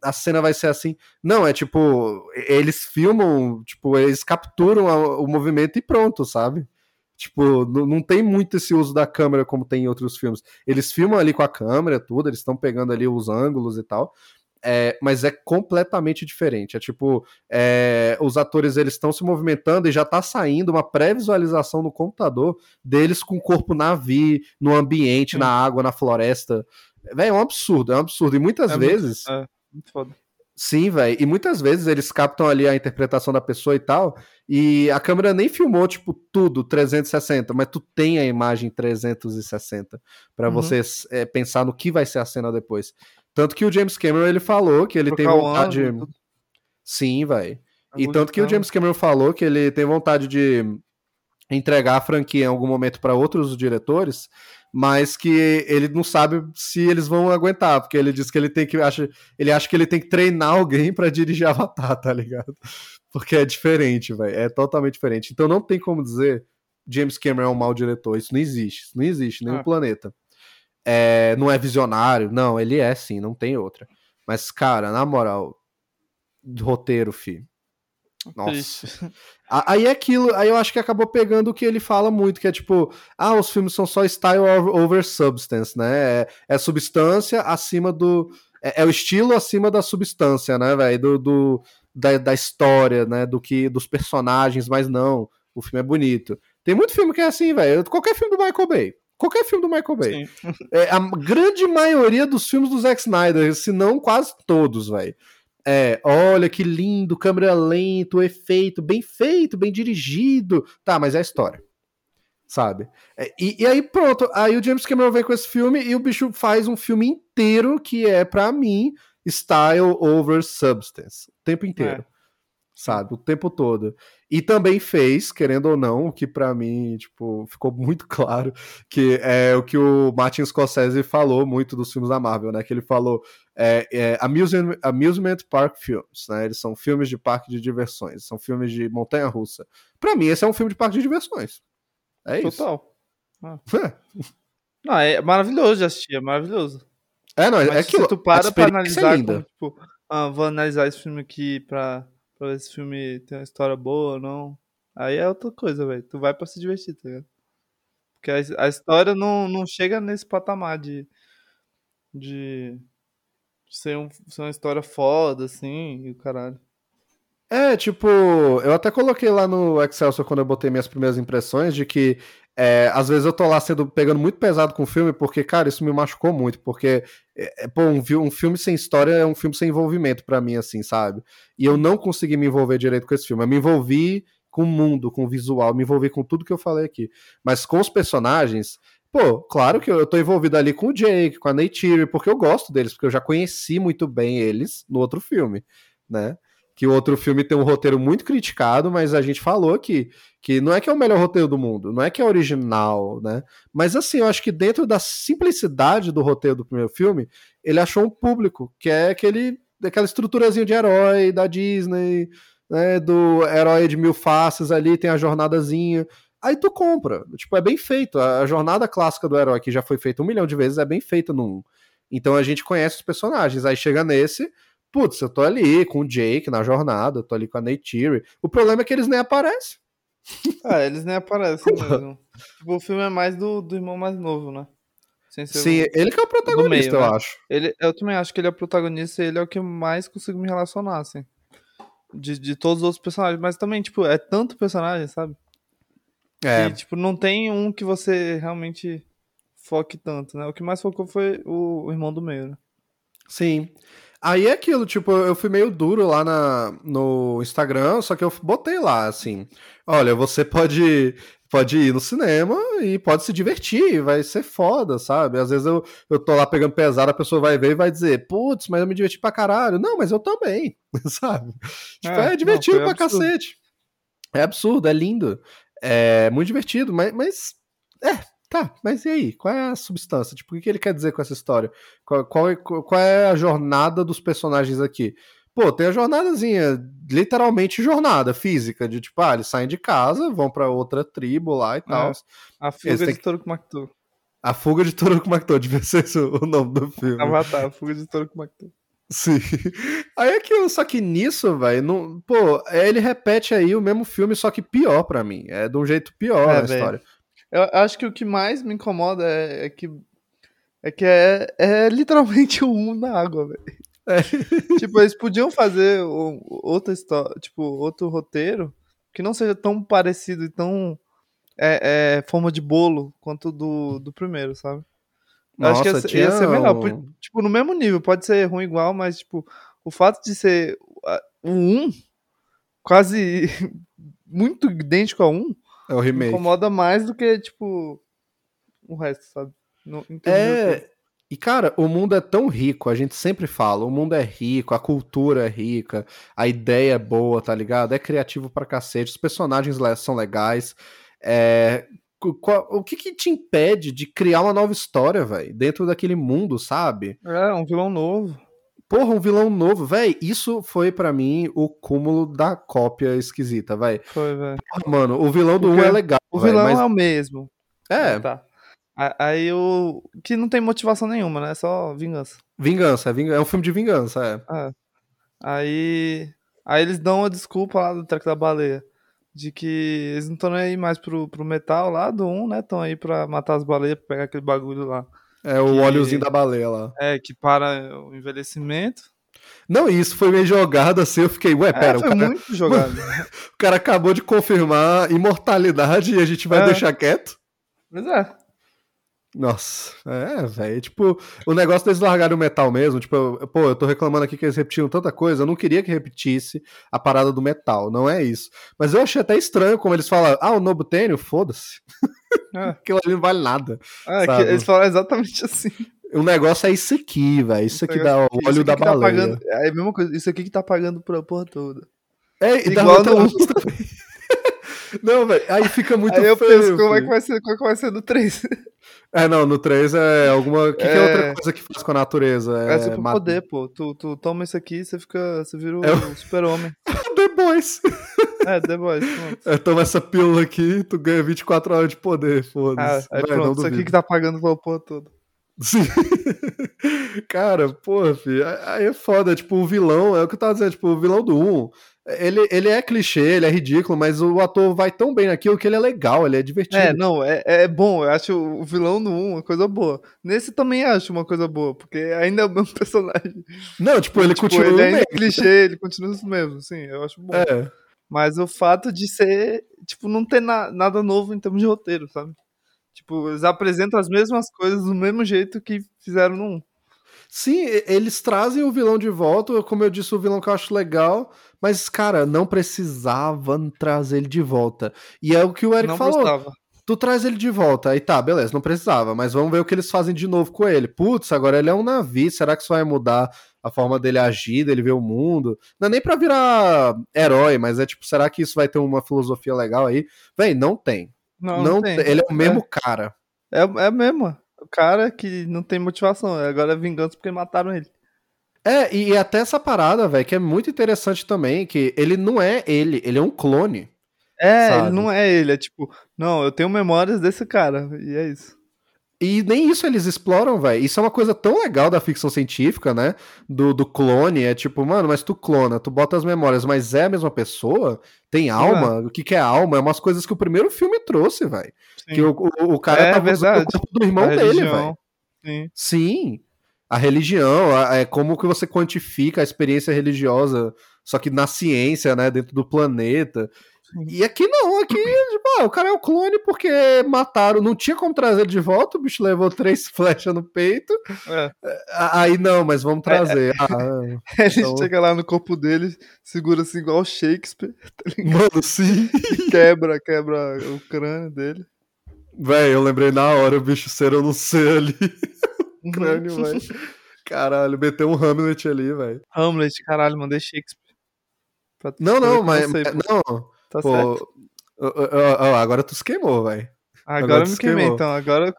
a cena vai ser assim. Não, é tipo, eles filmam, tipo, eles capturam a- o movimento e pronto, sabe? Tipo, não, tem muito esse uso da câmera como tem em outros filmes. Eles filmam ali com a câmera, tudo, eles estão pegando ali os ângulos e tal. É, mas é completamente diferente. É tipo, é, os atores eles estão se movimentando e já tá saindo uma pré-visualização no computador deles com o corpo na vi, no ambiente, na água, na floresta. Véi, é um absurdo, é um absurdo. E muitas É muito- vezes. é. Muito foda. Sim, velho. E muitas vezes eles captam ali a interpretação da pessoa e tal, e a câmera nem filmou, tipo, tudo 360, mas tu tem a imagem 360 pra Uhum. você é, pensar no que vai ser a cena depois. Tanto que o James Cameron, ele falou que ele tem Trocar o vontade... Sim, velho. E Ângulo tanto que o. James Cameron falou que ele tem vontade de entregar a franquia em algum momento para outros diretores, mas que ele não sabe se eles vão aguentar, porque ele diz que ele tem que acha, ele acha que ele tem que treinar alguém para dirigir Avatar, tá ligado? [laughs] Porque é diferente, velho, é totalmente diferente. Então não tem como dizer James Cameron é um mau diretor. Isso não existe. Isso não existe, nenhum Ah. planeta. É, não é visionário. Não, ele é sim, não tem outra. Mas, cara, na moral, roteiro, fi. Nossa. Triste. A- Aí é aquilo, aí eu acho que acabou pegando o que ele fala muito, que é tipo, ah, os filmes são só style over, substance, né? É, é substância acima do. É, é o estilo acima da substância, né, velho? Do, do, da, da história, né? Do que dos personagens, mas não. O filme é bonito. Tem muito filme que é assim, velho. Qualquer filme do Michael Bay. Qualquer filme do Michael Bay. É, a grande maioria dos filmes do Zack Snyder, se não quase todos, velho. É, olha que lindo, câmera lenta, o efeito bem feito, bem dirigido. Tá, mas é a história. Sabe? É, e, e aí pronto, aí o James Cameron vem com esse filme e o bicho faz um filme inteiro que é, pra mim, style over substance. O tempo inteiro. É. Sabe? O tempo todo. E também fez, querendo ou não, o que pra mim, tipo, ficou muito claro, que é o que o Martin Scorsese falou muito dos filmes da Marvel, né? Que ele falou é, é, amusement, amusement Park Films, né? Eles são filmes de parque de diversões, são filmes de montanha-russa. Pra mim, esse é um filme de parque de diversões. É isso. Total. Não, é maravilhoso de assistir, é maravilhoso. É, não, é Mas aquilo. se tu para pra é analisar, como, tipo, ah, vou analisar esse filme aqui pra, pra ver se esse filme tem uma história boa ou não. Aí é outra coisa, velho. Tu vai pra se divertir, tá ligado? Porque a, a história não, não chega nesse patamar de. de. Ser, um, ser uma história foda, assim, e o caralho. É, tipo, eu até coloquei lá no Excelsior quando eu botei minhas primeiras impressões de que é, às vezes eu tô lá sendo pegando muito pesado com o filme, porque, cara, isso me machucou muito, porque é, é, pô, um, um filme sem história é um filme sem envolvimento pra mim, assim, sabe? E eu não consegui me envolver direito com esse filme. Eu me envolvi com o mundo, com o visual, me envolvi com tudo que eu falei aqui. Mas com os personagens, pô, claro que eu, tô envolvido ali com o Jake, com a Neytiri, porque eu gosto deles, porque eu já conheci muito bem eles no outro filme, né? que o outro filme tem um roteiro muito criticado, mas a gente falou aqui que não é que é o melhor roteiro do mundo, não é que é original, né? Mas assim, eu acho que dentro da simplicidade do roteiro do primeiro filme, ele achou um público, que é aquele daquela estruturazinha de herói da Disney, né, do herói de mil faces ali, tem a jornadazinha. Aí tu compra. Tipo, é bem feito. A jornada clássica do herói, que já foi feita um milhão de vezes, é bem feita num. Então a gente conhece os personagens. Aí chega nesse, putz, eu tô ali com o Jake na jornada, eu tô ali com a Neytiri. O problema é que eles nem aparecem. Ah, eles nem aparecem mesmo. Tipo, o filme é mais do, do irmão mais novo, né? Ser o- Sim, ele que é o protagonista, meio, eu né? acho. Ele, eu também acho que ele é o protagonista e ele é o que mais consigo me relacionar, assim. De, de todos os outros personagens. Mas também, tipo, é tanto personagem, sabe? É, Que, tipo, não tem um que você realmente foque tanto, né? O que mais focou foi o, o irmão do meio, né? sim. Aí é aquilo, tipo, eu fui meio duro lá na, no Instagram, só que eu botei lá, assim, olha, você pode, pode ir no cinema e pode se divertir, vai ser foda, sabe? Às vezes eu, eu tô lá pegando pesado, a pessoa vai ver e vai dizer, putz, mas eu me diverti pra caralho. Não, mas eu também, [laughs] sabe? Tipo, É, é, divertido não, pra absurdo. cacete. É absurdo, é lindo. É muito divertido, mas, mas. É, tá, mas e aí? Qual é a substância? Tipo, o que ele quer dizer com essa história? Qual, qual, é- qual é a jornada dos personagens aqui? Pô, tem a jornadazinha, literalmente jornada física, de tipo, ah, eles saem de casa, vão pra outra tribo lá e tal. A fuga Eles de que- Toruko Makto. A fuga de Toruko Makto, devia ser o nome do filme. Avatar, a fuga de Toruko Makto. Sim. Aí é que, só que nisso, velho, não- pô, é, ele repete aí o mesmo filme, só que pior pra mim. É de um jeito pior É, a velho. história. Eu acho que o que mais me incomoda é, é que é que é, é literalmente o [laughs] um na água, velho. É. [laughs] tipo, eles podiam fazer o- outra história, tipo, outro roteiro que não seja tão parecido e tão é, é, forma de bolo quanto do, do primeiro, sabe? Eu acho que ia, Nossa, ser- ia ser melhor. Tipo, no mesmo nível, pode ser ruim igual, mas, tipo, o fato de ser a- o 1 quase [laughs] muito idêntico a 1 É o remake. incomoda mais do que, tipo, o resto, sabe? Roteiro. É. E, cara, o mundo é tão rico, a gente sempre fala, o mundo é rico, a cultura é rica, a ideia é boa, tá ligado? É criativo pra cacete, os personagens são legais. É, qual- o que que te impede de criar uma nova história, velho, dentro daquele mundo, sabe? É, um vilão novo. porra, um vilão novo. Véi, isso foi pra mim o cúmulo da cópia esquisita, véi. Foi, velho. Mano, o vilão do 1 Porque é legal. O véi, vilão mas... é o mesmo. É, Tá. A- Aí o. Que não tem motivação nenhuma, né? Só vingança. vingança, é, vingança, é um filme de vingança, é. É. Aí. Aí eles dão uma desculpa lá do treco da baleia. De que eles não estão nem aí mais pro, pro metal lá do 1, né? Estão aí pra matar as baleias, pra pegar aquele bagulho lá. É o Que- óleozinho da baleia lá. É, que para o envelhecimento. Não, isso foi meio jogado assim, eu fiquei, ué, pera, é, o, foi cara, muito jogado. [laughs] o cara acabou de confirmar imortalidade e a gente vai É. deixar quieto? Mas é. Nossa, é, velho. Tipo, o negócio deles largarem o metal mesmo. Tipo, eu- pô, eu tô reclamando aqui que eles repetiram tanta coisa. Eu não queria que repetisse a parada do metal, não é isso. Mas eu achei até estranho como eles falam: ah, o Nobutênio, foda-se. É, [laughs] Aquilo ali não vale nada. É, que eles falam exatamente [laughs] assim. O negócio é isso aqui, velho. Isso aqui dá o Isso óleo da tá baleia. pagando- É a mesma coisa. Isso aqui que tá pagando pra porra toda. É, e dá Igual outra no- também. [laughs] Não, velho. Aí fica muito Aí eu feio. penso, como é que vai ser, qual que vai ser do 3? É, não, no 3 é alguma. O que, que é É. outra coisa que faz com a natureza? É, É, super mata- poder, pô. Tu, tu toma isso aqui e você fica. Você vira o É o- super-homem. [laughs] The Boys. É, The Boys. É, toma essa pílula aqui, tu ganha 24 horas de poder, Ah, foda-se. Vai, não pronto, isso aqui que tá pagando pela porra toda. Sim. [laughs] Cara, porra, filho, aí é foda, tipo, o vilão, é o que eu tava dizendo, tipo, o vilão do 1, ele, ele é clichê, ele é ridículo, mas o ator vai tão bem naquilo que ele é legal, ele é divertido. É, não, é, é bom. Eu acho o vilão no 1 uma coisa boa. Nesse também acho uma coisa boa, porque ainda é o mesmo [laughs] personagem. Não, tipo, ele Tipo, continua ele o ainda é mesmo. clichê, ele continua o mesmo, sim, eu acho bom. É, Mas o fato de ser, tipo, não ter na- nada novo em termos de roteiro, sabe? Tipo, eles apresentam as mesmas coisas do mesmo jeito que fizeram no 1. Sim, eles trazem o vilão de volta, como eu disse, o vilão que eu acho legal, mas, cara, não precisavam trazer ele de volta. E é o que o Eric Não falou. gostava. Tu traz ele de volta, aí tá, beleza, não precisava, mas vamos ver o que eles fazem de novo com ele. Putz, agora ele é um navio, será que isso vai mudar a forma dele agir, dele ver o mundo? Não é nem pra virar herói, mas é tipo, será que isso vai ter uma filosofia legal aí? Véi, não tem. Não, Não, tem. tem. Ele é o mesmo cara. É, é mesmo. O cara que não tem motivação. Agora é vingança porque mataram ele. É, e, e até essa parada, velho, que é muito interessante também, que ele não é ele, ele é um clone. É, Sabe? ele não é ele. É tipo, não, eu tenho memórias desse cara. E é isso. E nem isso eles exploram, velho. Isso é uma coisa tão legal da ficção científica, né? Do, do clone. É tipo, mano, mas tu clona, tu bota as memórias, mas é a mesma pessoa? Tem alma? O que, que é alma? É umas coisas que o primeiro filme trouxe, velho. Que o, o, o cara É tava verdade. o corpo do irmão A dele, velho. Sim. Sim. A religião, a- é como que você quantifica a experiência religiosa, só que na ciência, né, dentro do planeta. E aqui não, aqui, tipo, ah, o cara é o clone porque mataram, não tinha como trazer ele de volta, o bicho levou três [laughs] flechas no peito. É. Aí não, mas vamos trazer. Ah, [laughs] Ele Então- chega lá no corpo dele, segura assim igual o Shakespeare, [laughs] mano, sim. quebra, quebra o crânio dele. Véi, eu lembrei na hora o bicho ser ou não ser ali. Uhum. Crânio, velho. Caralho, meteu um Hamlet ali, velho. Hamlet, caralho, mandei Shakespeare. Pra Não, não, mas. eu sei, pô. Tá certo. ó, ó, ó, agora tu se queimou, velho. Agora, agora eu me queimei, queimou. então. Agora.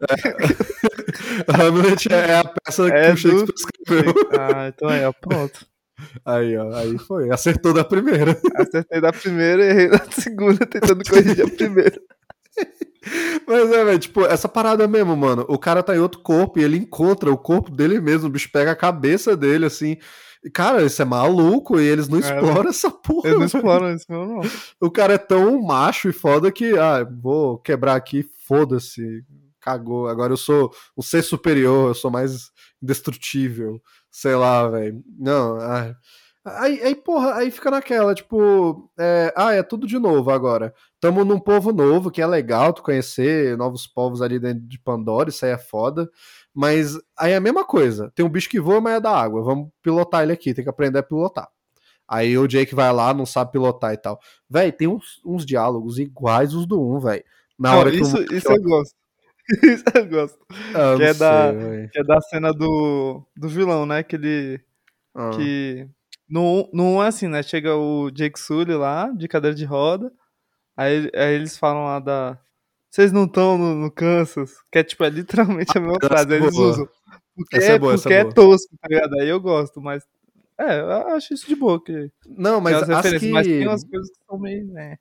Hamlet [laughs] é a peça É que o do- Shakespeare escreveu. Ah, então aí, ó, pronto. Aí, ó, aí foi. Acertou da primeira. [laughs] Acertei da primeira e errei da segunda, tentando corrigir a primeira. [laughs] Mas é, velho, tipo, essa parada mesmo, mano. O cara tá em outro corpo e ele encontra o corpo dele mesmo. O bicho pega a cabeça dele, assim. Cara, isso é maluco e eles não É, exploram essa porra. Eles não velho. exploram isso, não, não. O cara é tão macho e foda que, ah, vou quebrar aqui, foda-se. Cagou. Agora eu sou um ser superior, eu sou mais indestrutível. Sei lá, velho. Não, ah. Aí, aí, porra, aí fica naquela, tipo, é, ah, é tudo de novo agora. Tamo num povo novo, que é legal tu conhecer novos povos ali dentro de Pandora, isso aí é foda. Mas aí é a mesma coisa. Tem um bicho que voa, mas é da água. Vamos pilotar ele aqui, tem que aprender a pilotar. Aí o Jake vai lá, não sabe pilotar e tal. Véi, tem uns, uns diálogos iguais os do 1, velho. Na Não, hora que isso, o... isso eu gosto. [laughs] Isso eu gosto. Ah, que é da- sei, véi. Que é da cena do, do vilão, né? Que ele. Ah. Que. No, no 1 é assim, né? Chega o Jake Sully lá, de cadeira de roda. Aí, aí eles falam lá da. Vocês não estão no, no Kansas? Que é tipo, é literalmente a mesma Essa frase. é eles boa. usam. Porque, Essa é é, boa, porque é é boa. tosco, tá ligado? Aí eu gosto, mas É, eu acho isso de boa. Que, Não, mas as que, mas tem umas coisas que são meio. Né.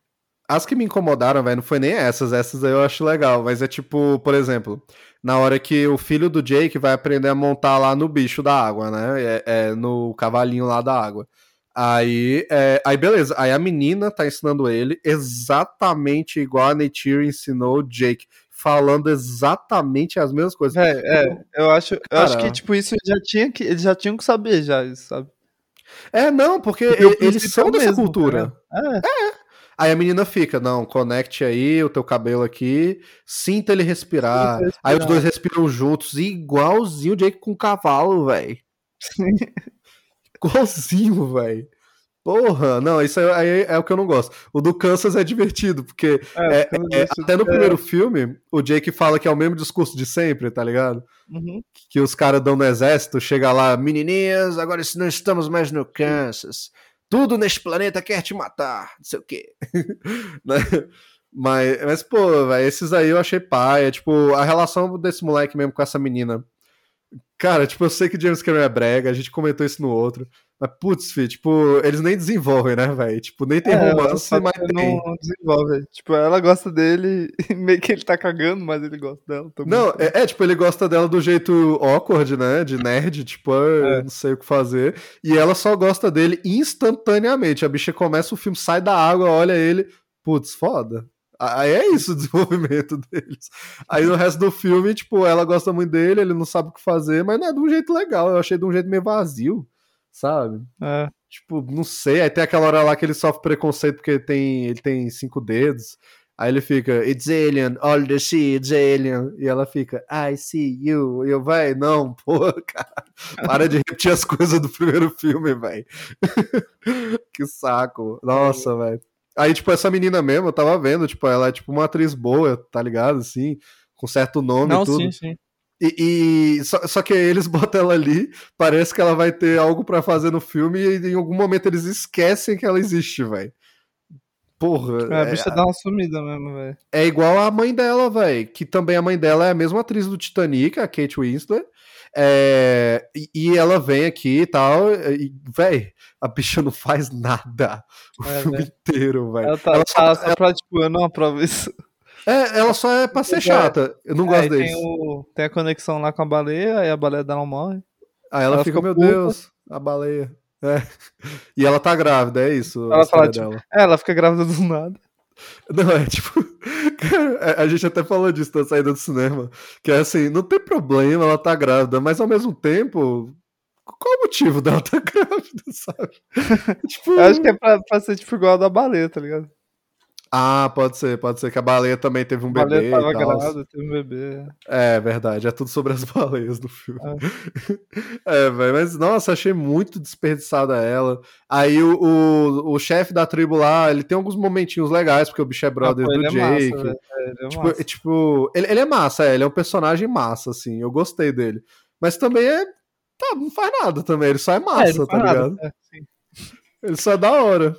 as que me incomodaram, velho, não foi nem essas. Essas aí eu acho legal. Mas é tipo, por exemplo, na hora que o filho do Jake vai aprender a montar lá no bicho da água, né? É, é, no cavalinho lá da água. Aí, é, aí beleza. Aí a menina tá ensinando ele exatamente igual a Neytiri ensinou o Jake. Falando exatamente as mesmas coisas. É, é, eu acho, eu acho que, tipo, isso já tinha que, eles já tinham que saber, já, isso, sabe? É, não, porque Porque o e- eles são é dessa mesmo, cultura. tá ligado? É, Aí a menina fica, não, conecte aí o teu cabelo aqui, sinta ele respirar. Ele Aí os respirar. dois respiram juntos, igualzinho o Jake com o cavalo, velho. Igualzinho, velho. Porra, não, isso aí é, é o que eu não gosto. O do Kansas é divertido, porque É, é- pelo é, visto, até no é, primeiro filme, o Jake fala que é o mesmo discurso de sempre, tá ligado? uhum. que os caras dão no exército, chega lá, menininhas, agora não estamos mais no Kansas. Tudo neste planeta quer te matar, não sei o quê. [laughs] Né? mas, mas, pô, véio, esses aí eu achei paia. Tipo, a relação desse moleque mesmo com essa menina. Cara, tipo, eu sei que James Cameron é brega, a gente comentou isso no outro. Mas, putz, fi, tipo, eles nem desenvolvem, né, velho? Tipo, nem tem É, romance, mas tem. não desenvolve. Tipo, ela gosta dele [laughs] meio que ele tá cagando, mas ele gosta dela também. Não, é, é, tipo, ele gosta dela do jeito awkward, né? De nerd, tipo, ah, É. não sei o que fazer. E ela só gosta dele instantaneamente. A bicha começa o filme, sai da água, olha ele, putz, foda. Aí é isso o [laughs] desenvolvimento deles. Aí no resto do filme, tipo, ela gosta muito dele, ele não sabe o que fazer, mas não é de um jeito legal. Eu achei de um jeito meio vazio, sabe? É. Tipo, não sei. Aí tem aquela hora lá que ele sofre preconceito porque ele tem, ele tem cinco dedos. Aí ele fica, it's alien, all the sea, it's alien. E ela fica, I see you. E eu, vai, não, [laughs] porra, cara. Para de repetir as coisas do primeiro filme, velho. [laughs] que saco. Nossa, velho. Aí, tipo, essa menina mesmo, eu tava vendo, tipo, ela é tipo uma atriz boa, tá ligado? Assim, com certo nome Não, e tudo. sim, sim. E, e- só, só que eles [laughs] botam ela ali, parece que ela vai ter algo pra fazer no filme e em algum momento eles esquecem que ela existe, velho. Porra, É, a é, bicha dá uma sumida mesmo, velho. é igual a mãe dela, velho. Que também a mãe dela é a mesma atriz do Titanic, a Kate Winslet. É, e, e ela vem aqui e tal, e, velho, a bicha não faz nada o É, filme velho. inteiro, velho. Ela tá, Ela tá só- só pra, tipo, eu não aprovo isso. É, ela só é pra ser É, chata. Eu não Aí gosto tem, deles. o, tem a conexão lá com a baleia, aí a baleia dela morre. Aí ela, ela fica, meu puta. Deus, a baleia. É. E ela tá grávida, é isso. Ela fala, tipo, dela. É, ela fica grávida do nada. Não, é tipo. [laughs] cara, a gente até falou disso na saída do cinema. Que é assim, não tem problema ela tá grávida, mas ao mesmo tempo. Qual o motivo dela tá [laughs] grávida, sabe? [laughs] tipo. Eu acho que é pra, pra ser, tipo, igual a da baleia, tá ligado? Ah, pode ser, pode ser que a baleia também teve um A baleia bebê. tava e tal. grávida, teve um bebê. É verdade, é tudo sobre as [laughs] baleias no filme. [laughs] É, velho, mas nossa, achei muito desperdiçada ela. Aí o, o, o chefe da tribo lá, ele tem alguns momentinhos legais, porque o bicho é brother Ah, pô, do ele é Jake. massa. É, ele é tipo, massa. é, tipo, ele, ele é massa, é, ele é um personagem massa, assim, eu gostei dele. Mas também é. Tá, não faz nada também, ele só é É, massa, tá faz nada, ligado? é. Ele só é da hora.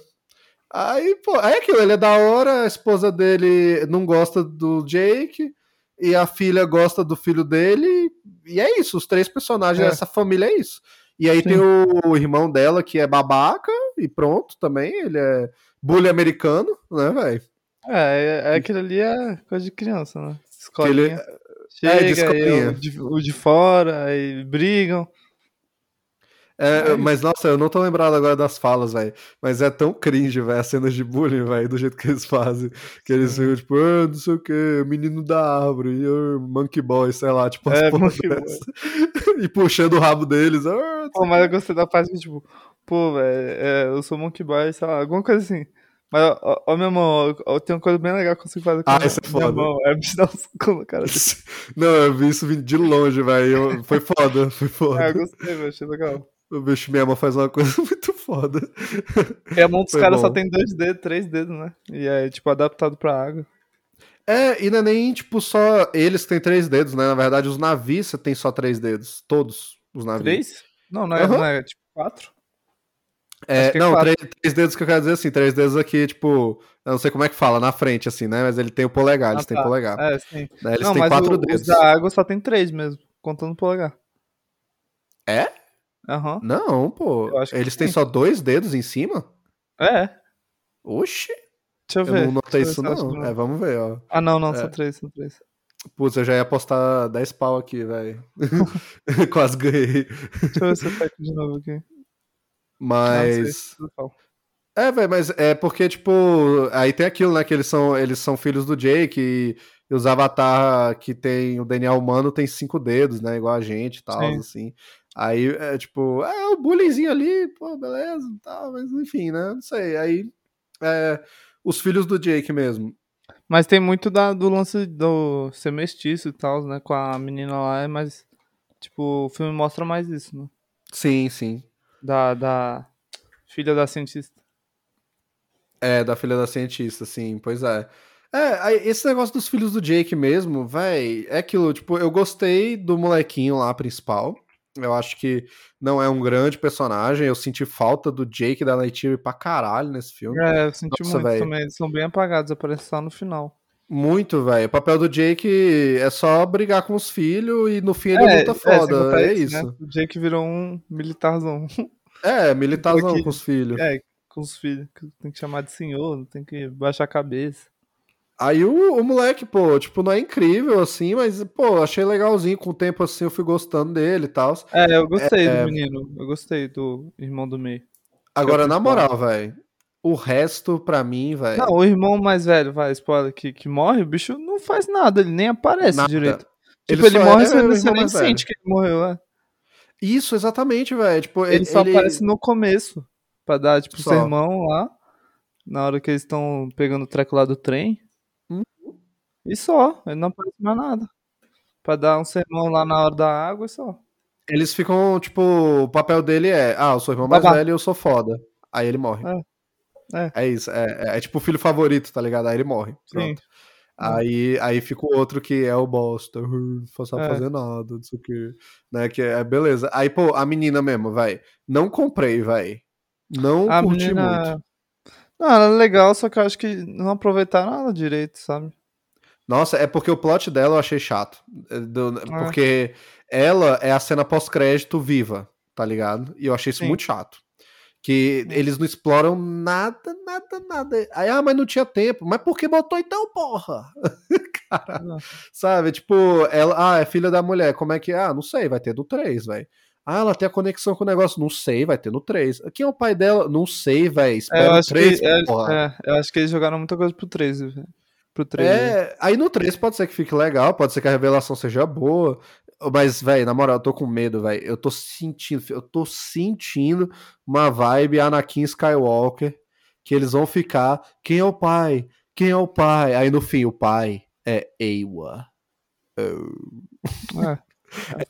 Aí, pô, é aquilo, ele é da hora, a esposa dele não gosta do Jake, e a filha gosta do filho dele, e é isso, os três personagens É. dessa família é isso. E aí Sim. tem o, o irmão dela, que é babaca, e pronto também, ele é bully americano, né, velho? É, é, é aquilo ali é coisa de criança, né? Ele- Escolinha. é, de Chega, aí escolinha. o de, o de fora, aí brigam. É, mas nossa, eu não tô lembrado agora das falas, velho. Mas é tão cringe, velho, as cenas de bullying, velho, do jeito que eles fazem. Que eles ficam, tipo, ah, não sei o que, menino da árvore, ah, monkey boy, sei lá, tipo, É, [laughs] e puxando o rabo deles. Ah, Pô, mas eu gostei da parte que, tipo, pô, velho, é, eu sou monkey boy, sei lá, alguma coisa assim. Mas, ó, ó minha mão, ó, tenho uma coisa bem legal que eu consigo fazer com Ah, isso é foda. mão. É me dar um soco no cara. [laughs] Não, eu vi isso vindo de longe, velho. Foi foda, foi [laughs] é, eu foda. gostei, velho, achei legal. O bicho mãe faz uma coisa [laughs] muito foda. E a mão dos caras só tem dois dedos, três dedos, né? E é, tipo, adaptado pra água. É, e não é nem, tipo, só eles que têm três dedos, né? Na verdade, os navios têm só três dedos. Todos os navios. Três? Não, não é, Aham. não é tipo quatro? É, é não, quatro. três, três dedos que eu quero dizer assim, três dedos aqui, tipo, eu não sei como é que fala, na frente, assim, né? Mas ele tem o polegar, eles Ah, têm tá. polegar. É, sim. né? Eles não, têm mas quatro o, dedos. os da água só tem três mesmo, contando o polegar. É? Aham. Não, pô. Eles têm só dois dedos em cima? É. Oxi. Deixa eu Eu ver. não notei isso, não. que É, vamos ver, ó. Ah, não, não, É. são três, são três. Putz, eu já ia apostar 10 pau aqui, velho. [laughs] [laughs] Quase ganhei. Deixa eu ver se eu pego de novo aqui. Mas. Não. É, velho, mas é porque, tipo, aí tem aquilo, né? Que eles são, eles são filhos do Jake e, e os Avatar que tem o DNA humano tem cinco dedos, né? Igual a gente e tal, Sim. assim. Aí é tipo, é o bullyingzinho ali, pô, beleza, tal, mas enfim, né? Não sei. Aí é, os filhos do Jake mesmo. Mas tem muito da, do lance do ser mestiço e tal, né? Com a menina lá, é mais. Tipo, o filme mostra mais isso, né? Sim, sim. Da, da filha da cientista. É, da filha da cientista, sim, pois é. É, esse negócio dos filhos do Jake mesmo, véi, é aquilo, tipo, eu gostei do molequinho lá principal. Eu acho que não é um grande personagem. Eu senti falta do Jake da Neytiri pra caralho nesse filme. É, eu senti Nossa, muito véi. também. Eles são bem apagados, aparecem só no final. Muito, velho. O papel do Jake é só brigar com os filhos e no fim ele é, luta é, foda. É, esse, isso. né? O Jake virou um militarzão. [laughs] É, militarzão com os filhos. é, com os filhos. Tem que chamar de senhor, tem que baixar a cabeça. Aí o, o moleque, pô, tipo, não é incrível assim, mas, pô, achei legalzinho. Com o tempo assim eu fui gostando dele e tal. É, eu gostei É. do menino. Eu gostei do irmão do meio. Agora, na moral, velho, o resto pra mim, velho. Não, o irmão mais velho, vai, spoiler, que, que morre, o bicho não faz nada, ele nem aparece Nada. direito. Tipo, ele, morre, é você, você nem mais velho. sente que ele morreu, é. Isso, exatamente, velho. Tipo, Ele, ele, só ele- aparece no começo, pra dar, tipo, Só. sermão lá, na hora que eles estão pegando o treco lá do trem. E só, ele não aparece mais nada. Pra dar um sermão lá na hora da água e só. Eles ficam, tipo, o papel dele é, ah, eu sou irmão mais Babá. velho e eu sou foda. Aí ele morre. É. É isso, é, é, é tipo o filho favorito, tá ligado? Aí ele morre. Sim. Pronto. Aí, aí fica o outro que é o bosta, não sabe É. fazer nada, não sei o que. Né, que é beleza. Aí, pô, a menina mesmo, vai. Não comprei, vai. Não A curti muito. menina. Não, ela é legal, só que eu acho que não aproveitaram nada direito, sabe? Nossa, é porque o plot dela eu achei chato. É, do- Ah. Porque ela é a cena pós-crédito viva, tá ligado? E eu achei isso Sim. muito chato. Que eles não exploram nada, nada, nada. Aí, ah, mas não tinha tempo. Mas por que botou então, porra? [laughs] Cara, Não. sabe? Tipo, ela, ah, é filha da mulher. Como é que. Ah, não sei, vai ter do 3, velho. Ah, ela tem a conexão com o negócio. Não sei, vai ter no 3. Quem é o pai dela? Não sei, velho. É, Espera o acho 3, que. É, porra. é, eu acho que eles jogaram muita coisa pro 3, velho. Pro 3. né? É, aí no 3 pode ser que fique legal, pode ser que a revelação seja boa. Mas, velho, na moral, eu tô com medo, velho. Eu tô sentindo, eu tô sentindo uma vibe Anakin Skywalker que eles vão ficar. Quem é o pai? Quem é o pai? Aí no fim, o pai é Ewa. É. [laughs]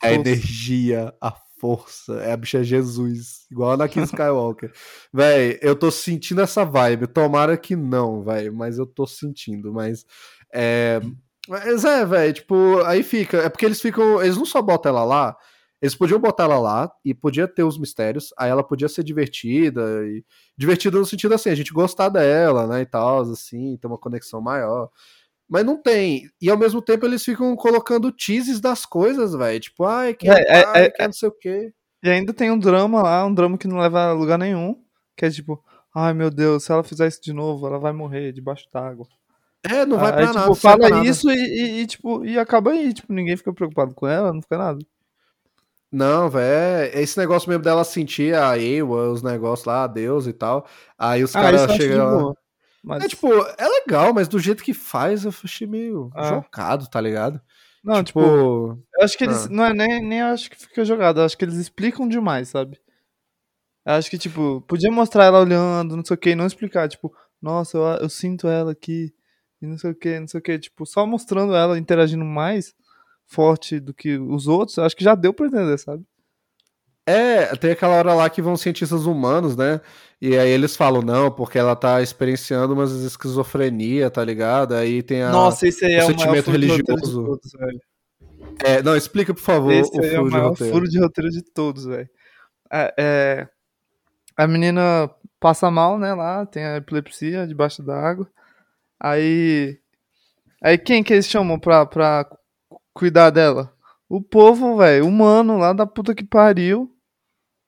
É a energia, a força. É a bicha Jesus. Igual Anakin Skywalker. [laughs] véi, eu tô sentindo essa vibe. Tomara que não, véi. Mas eu tô sentindo. Mas. É. Mas é, velho, tipo, aí fica. É porque eles ficam. Eles não só botam ela lá. Eles podiam botar ela lá e podia ter os mistérios. Aí ela podia ser divertida. E, divertida no sentido assim, a gente gostar dela, né? E tal, assim, ter uma conexão maior. Mas não tem. E ao mesmo tempo eles ficam colocando teases das coisas, velho. Tipo, ai, quem é, É, é, pai, é, quem é não sei o quê. E ainda tem um drama lá, um drama que não leva a lugar nenhum. Que é tipo, ai meu Deus, se ela fizer isso de novo, ela vai morrer debaixo d'água. É, não vai Aí, pra tipo, nada. serve fala nada. isso e, e- e, tipo, e acaba aí, tipo, ninguém fica preocupado com ela, não fica nada. Não, velho. É esse negócio mesmo dela sentir a Ewa, os negócios lá, Deus e tal. Aí os Ah, caras chegam. Mas, É tipo, é legal, mas do jeito que faz, eu achei meio Ah. jogado, tá ligado? não, tipo, Tipo, eu acho que eles, ah. não é nem, nem acho que fica jogado, eu acho que eles explicam demais, sabe? Eu acho que, tipo, podia mostrar ela olhando, não sei o que, e não explicar, tipo, nossa, eu, eu sinto ela aqui, e não sei o que, não sei o que, tipo, só mostrando ela interagindo mais forte do que os outros, eu acho que já deu pra entender, sabe? É, tem aquela hora lá que vão cientistas humanos, né? E aí eles falam, não, porque ela tá experienciando umas esquizofrenia, tá ligado? Aí tem a. Nossa, esse aí o é o sentimento de de religioso. todos. É, não, explica, por favor, Esse o aí é o furo de maior roteiro. furo de roteiro de todos, velho. É, é, a menina passa mal, né, lá, tem a epilepsia debaixo d'água. Aí. Aí quem que eles chamam pra, pra cuidar dela? O povo, velho, humano lá da puta que pariu.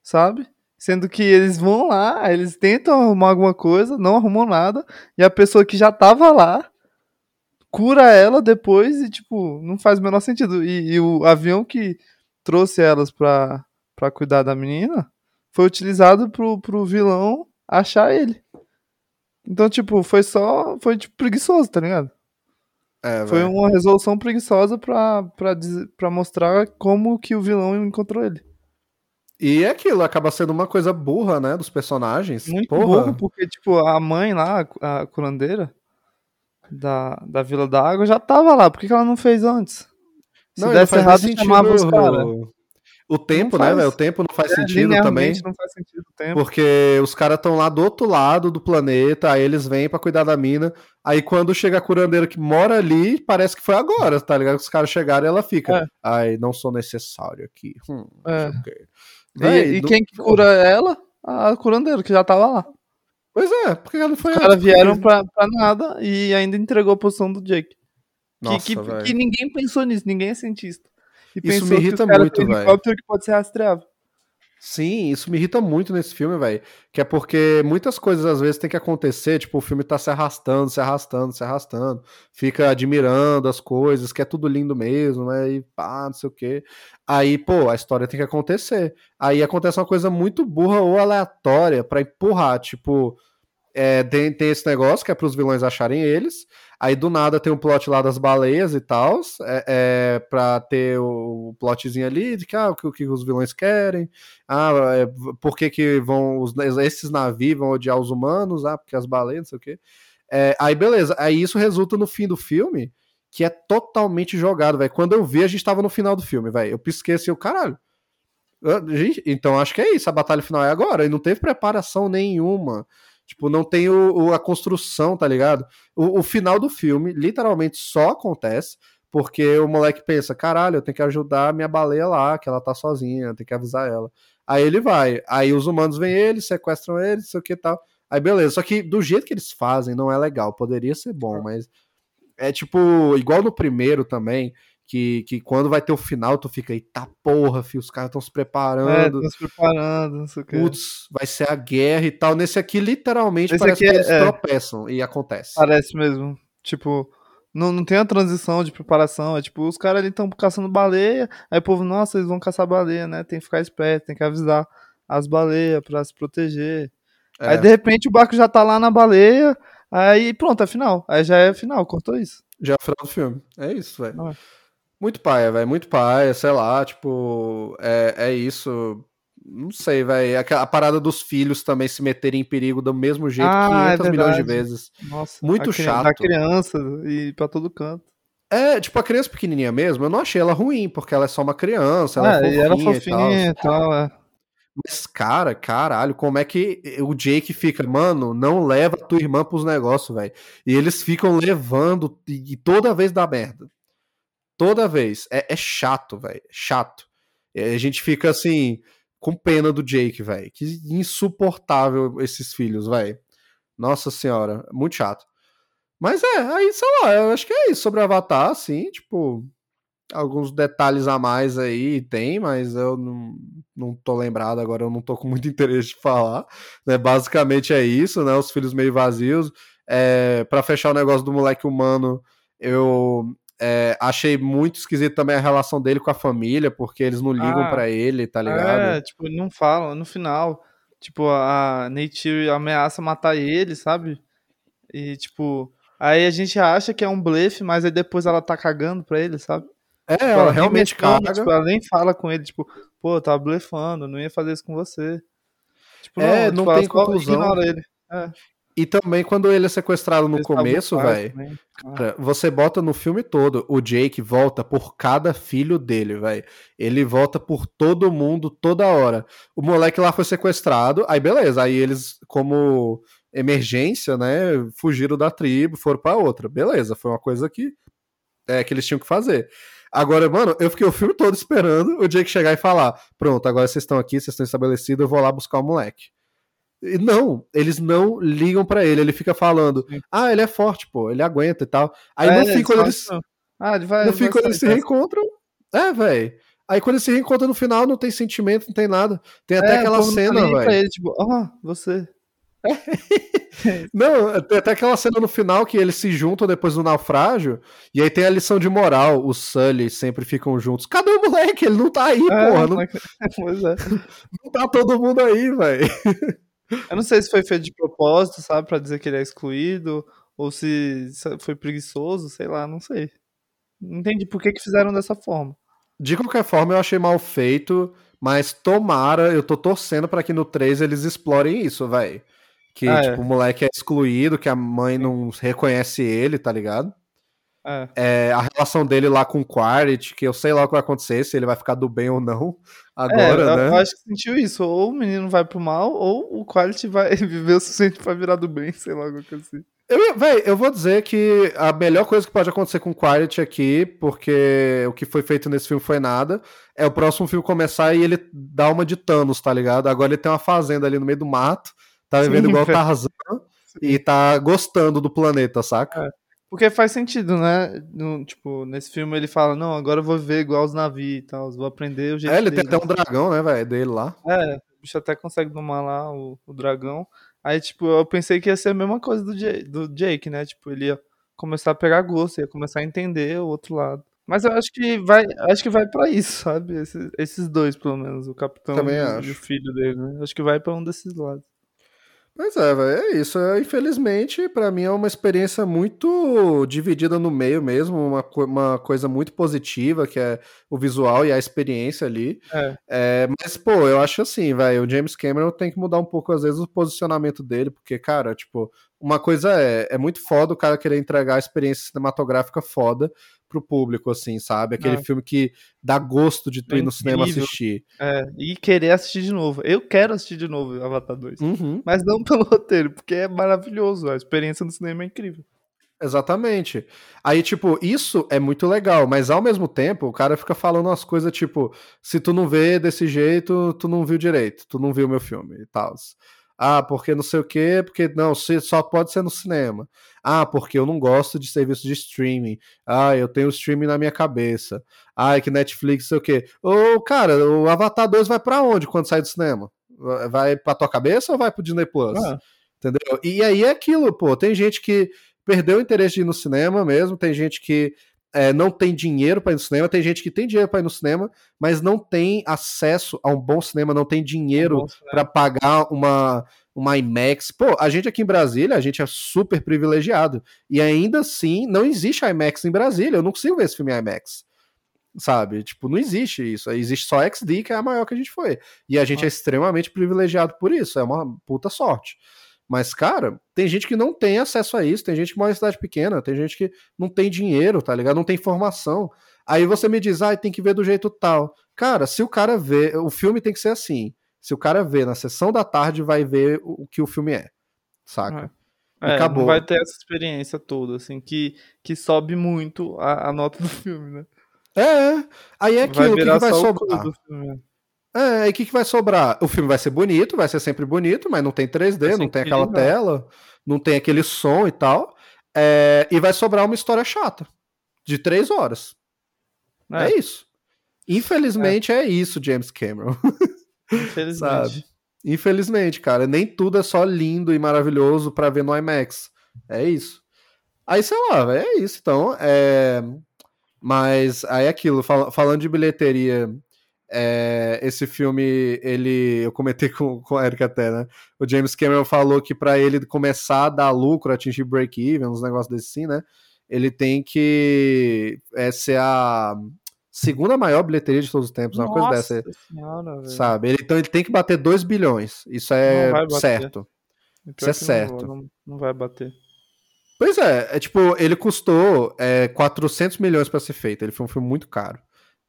Sabe? Sendo que eles vão lá, eles tentam arrumar alguma coisa, não arrumam nada, e a pessoa que já tava lá cura ela depois e, tipo, não faz o menor sentido. E, e o avião que trouxe elas pra, pra cuidar da menina foi utilizado pro, pro vilão achar ele. Então, tipo, foi só. Foi tipo, preguiçoso, tá ligado? É, Foi uma resolução preguiçosa pra, pra, dizer- pra mostrar como que o vilão encontrou ele. E é aquilo, acaba sendo uma coisa burra, né, dos personagens. Muito Porra. burro, porque, tipo, a mãe lá, a cu- a curandeira da, da Vila da Água já tava lá. Por que, que ela não fez antes? Se Não, desse errado, sentido chamava os caras. O tempo, né, faz. velho? O tempo não faz É, sentido também. não faz sentido o tempo. Porque os caras estão lá do outro lado do planeta, aí eles vêm pra cuidar da mina. Aí quando chega a curandeira que mora ali, parece que foi agora, tá ligado? Que os caras chegaram e ela fica. É. Ai, não sou necessário aqui. Hum, É. E, e do- quem que cura ela? A curandeira, que já tava lá. Pois é, porque ela não foi Os caras vieram pra, pra nada e ainda entregou a posição do Jake. Que- Nossa, que, velho. que ninguém pensou nisso, ninguém é cientista. E Isso pensou me que irrita muito, velho. que pode ser rastreável. Sim, isso me irrita muito nesse filme, velho. Que é porque muitas coisas às vezes tem que acontecer, tipo, o filme tá se arrastando, se arrastando, se arrastando. Fica admirando as coisas, que é tudo lindo mesmo, né? E pá, não sei o quê. Aí, pô, a história tem que acontecer. Aí acontece uma coisa muito burra ou aleatória pra empurrar, tipo. É, tem, tem esse negócio que é pros vilões acharem eles. Aí do nada tem um plot lá das baleias e tal. É, é, pra ter o plotzinho ali de que, ah, o, que, o que os vilões querem. Ah, é, por que, que vão. Os, esses navios vão odiar os humanos? Ah, porque as baleias, não sei o quê. É, aí beleza. Aí isso resulta no fim do filme, que é totalmente jogado, velho. Quando eu vi, a gente tava no final do filme, velho. Eu pisquei assim, o caralho. Ah, Gente, então acho que é isso. A batalha final é agora. E não teve preparação nenhuma. Tipo, não tem o, o- a construção, tá ligado? O, o final do filme, literalmente, só acontece porque o moleque pensa: caralho, eu tenho que ajudar a minha baleia lá, que ela tá sozinha, eu tenho que avisar ela. Aí ele vai. Aí os humanos vêm ele, sequestram ele, não sei o que tal. Aí beleza. Só que do jeito que eles fazem, não é legal. Poderia ser bom, mas. É tipo, igual no primeiro também. Que, que quando vai ter o final, tu fica, eita porra, filho, os caras estão se É, preparando. estão se preparando, não sei o que. Putz, vai ser a guerra e tal. Nesse aqui, literalmente, Esse parece aqui que é- eles é. tropeçam e acontece. Parece mesmo. Tipo, não, não tem a transição de preparação. É tipo, os caras ali estão caçando baleia. Aí o povo, nossa, eles vão caçar baleia, né? Tem que ficar esperto, tem que avisar as baleias pra se proteger. É. Aí de repente o barco já tá lá na baleia. Aí pronto, é final. Aí já é final, cortou isso. Já é o final do filme. É isso, velho. Muito paia, velho. Muito paia, sei lá, tipo, é, é isso. Não sei, velho. A, a parada dos filhos também se meterem em perigo do mesmo jeito Ah, é 500 milhões de vezes. Nossa, Muito chato. Da criança e pra todo canto. É, tipo, a criança pequenininha mesmo, eu não achei ela ruim, porque ela é só uma criança, ela é e era fofinha, e tal. e tal. é. Mas, cara, caralho, como é que o Jake fica, mano, não leva tua irmã pros negócios, velho. E eles ficam levando e toda vez dá merda. Toda vez. É, é chato, velho. Chato. E a gente fica assim, com pena do Jake, velho. Que insuportável esses filhos, velho. Nossa senhora, muito chato. Mas é, aí, sei lá, eu acho que é isso sobre Avatar, assim, tipo, alguns detalhes a mais aí tem, mas eu não, não tô lembrado agora, eu não tô com muito [laughs] interesse de falar, né? Basicamente é isso, né? Os filhos meio vazios. É, para fechar o negócio do moleque humano, eu é, achei muito esquisito também a relação dele com a família, porque eles não ligam Ah, pra ele, tá ligado? É, tipo, não falam. No final, tipo, a Neytiri ameaça matar ele, sabe? E, tipo, aí a gente acha que é um blefe, mas aí depois ela tá cagando pra ele, sabe? É, Tipo, ela nem realmente caga. tipo, ela nem fala com ele, tipo, pô, tava blefando, não ia fazer isso com você. Tipo, É, não, tipo, ela tem conclusão. ele. E também quando ele é sequestrado no começo, velho. também. Ah, você bota no filme todo, o Jake volta por cada filho dele, velho. Ele volta por todo mundo, toda hora. O moleque lá foi sequestrado, aí beleza, aí eles, como emergência, né, fugiram da tribo, foram pra outra. Beleza, foi uma coisa que, é, que eles tinham que fazer. Agora, mano, eu fiquei o filme todo esperando o Jake chegar e falar: pronto, agora vocês estão aqui, vocês estão estabelecidos, eu vou lá buscar o moleque. E não, eles não ligam pra ele. Ele fica falando: ah, ele é forte, pô, ele aguenta e tal. Aí É, no fim, quando eles, Ah, ele vai. no fim, quando eles se reencontram, é, velho. Aí quando eles se reencontram no final, não tem sentimento, não tem nada. Tem até É, aquela o cena, velho. ele, tipo, ah, você. [laughs] Não, tem até aquela cena no final que eles se juntam depois do naufrágio, e aí tem a lição de moral. Os Sully sempre ficam juntos. Cadê o moleque? Ele não tá aí, É, porra. Não, [laughs] é. [laughs] não tá todo mundo aí, velho. Eu não sei se foi feito de propósito, sabe, pra dizer que ele é excluído, ou se foi preguiçoso, sei lá, não sei. Não entendi por que que fizeram dessa forma. De qualquer forma, eu achei mal feito, mas tomara, eu tô torcendo pra que no 3 eles explorem isso, velho. Que, Ah, é. tipo, o moleque é excluído, que a mãe não reconhece ele, tá ligado? É. É, a relação dele lá com o Quaritch, que eu sei lá o que vai acontecer, se ele vai ficar do bem ou não, É, agora, eu, né? eu acho que sentiu isso. Ou o menino vai pro mal, ou o Quality vai [laughs] viver o suficiente pra virar do bem, sei lá, alguma coisa assim. Eu, véi, eu vou dizer que a melhor coisa que pode acontecer com o Quaritch aqui, porque o que foi feito nesse filme foi nada, é o próximo filme começar e ele dar uma de Thanos, tá ligado? Agora ele tem uma fazenda ali no meio do mato, tá vivendo Sim, igual o. [laughs] Tarzan e tá gostando do planeta, saca? Porque faz sentido, né? No- tipo, nesse filme ele fala, não, agora eu vou viver igual os navios e tal, vou aprender o jeito É, ele tem deles. até um dragão, né, velho, dele lá. É, o bicho até consegue domar lá o, o dragão. Aí, tipo, eu pensei que ia ser a mesma coisa do, Ja- do Jake, né? Tipo, ele ia começar a pegar gosto, ia começar a entender o outro lado. Mas eu acho que vai, acho que vai pra isso, sabe? Esses, esses dois, pelo menos, o capitão Também e, o- acho. e o filho dele, né? Acho que vai pra um desses lados. Pois é, velho, é isso. É, Infelizmente, pra mim é uma experiência muito dividida no meio mesmo, uma, co- uma coisa muito positiva, que é o visual e a experiência ali. É. É, mas, pô, eu acho assim, velho, o James Cameron tem que mudar um pouco, às vezes, o posicionamento dele, porque, cara, tipo, uma coisa é, é muito foda o cara querer entregar a experiência cinematográfica foda pro público, assim, sabe? Aquele É. filme que dá gosto de tu É ir no cinema incrível. assistir. É, e querer assistir de novo. Eu quero assistir de novo Avatar 2. Uhum. Mas não pelo [laughs] roteiro, porque é maravilhoso. A experiência no cinema é incrível. Exatamente. Aí, tipo, isso é muito legal, mas ao mesmo tempo, o cara fica falando umas coisas tipo: se tu não vê desse jeito, tu não viu direito, tu não viu meu filme e tal. Ah, porque não sei o quê, porque não, só pode ser no cinema. Ah, porque eu não gosto de serviço de streaming. Ah, eu tenho streaming na minha cabeça. Ah, é que Netflix, sei o quê. Ô, cara, o Avatar 2 vai pra onde quando sai do cinema? Vai pra tua cabeça ou vai pro Disney Plus? Ah, Entendeu? E aí é aquilo, pô. Tem gente que perdeu o interesse de ir no cinema mesmo, tem gente que é, não tem dinheiro para ir no cinema, tem gente que tem dinheiro para ir no cinema, mas não tem acesso a um bom cinema, não tem dinheiro cinema. para pagar uma, uma IMAX. Pô, a gente aqui em Brasília, a gente é super privilegiado. E ainda assim, não existe IMAX em Brasília. Eu não consigo ver esse filme IMAX. Sabe? Tipo, não existe isso. Existe só XD, que é a maior que a gente foi. E a gente é Ah. extremamente privilegiado por isso. É uma puta sorte. Mas, cara, tem gente que não tem acesso a isso, tem gente que mora em cidade pequena, tem gente que não tem dinheiro, tá ligado? Não tem informação. Aí você me diz, ah, tem que ver do jeito tal. Cara, se o cara vê, o filme tem que ser assim. Se o cara vê na sessão da tarde, vai ver o que o filme é. Saca? E É, acabou. vai ter essa experiência toda, assim, que, que sobe muito a, a nota do filme, né? É, aí é aquilo, o que, que vai sobrar? É, aí o que, que vai sobrar? O filme vai ser bonito, vai ser sempre bonito, mas não tem 3D, Vai ser não tem aquela incrível. tela, não tem aquele som e tal. É, e vai sobrar uma história chata. De três horas. É, É, isso. Infelizmente é. isso, James Cameron. [laughs] infelizmente. sabe? Infelizmente, cara. Nem tudo é só lindo e maravilhoso pra ver no IMAX. É isso. Aí, sei lá, é isso. Então, é. Mas aí é aquilo, fal- falando de bilheteria, é, esse filme, ele. Eu comentei [laughs] com, com a Erika até, né? O James Cameron falou que pra ele começar a dar lucro, atingir break-even, uns negócios desse assim, né? Ele tem que é, ser a segunda maior bilheteria de todos os tempos, uma coisa dessa Nossa senhora, sabe? Ele- então ele tem que bater 2 bilhões. Isso é certo. Isso é certo. Não, não vai bater. Pois é, é tipo, ele custou é, 400 milhões pra ser feito. Ele foi um filme muito caro,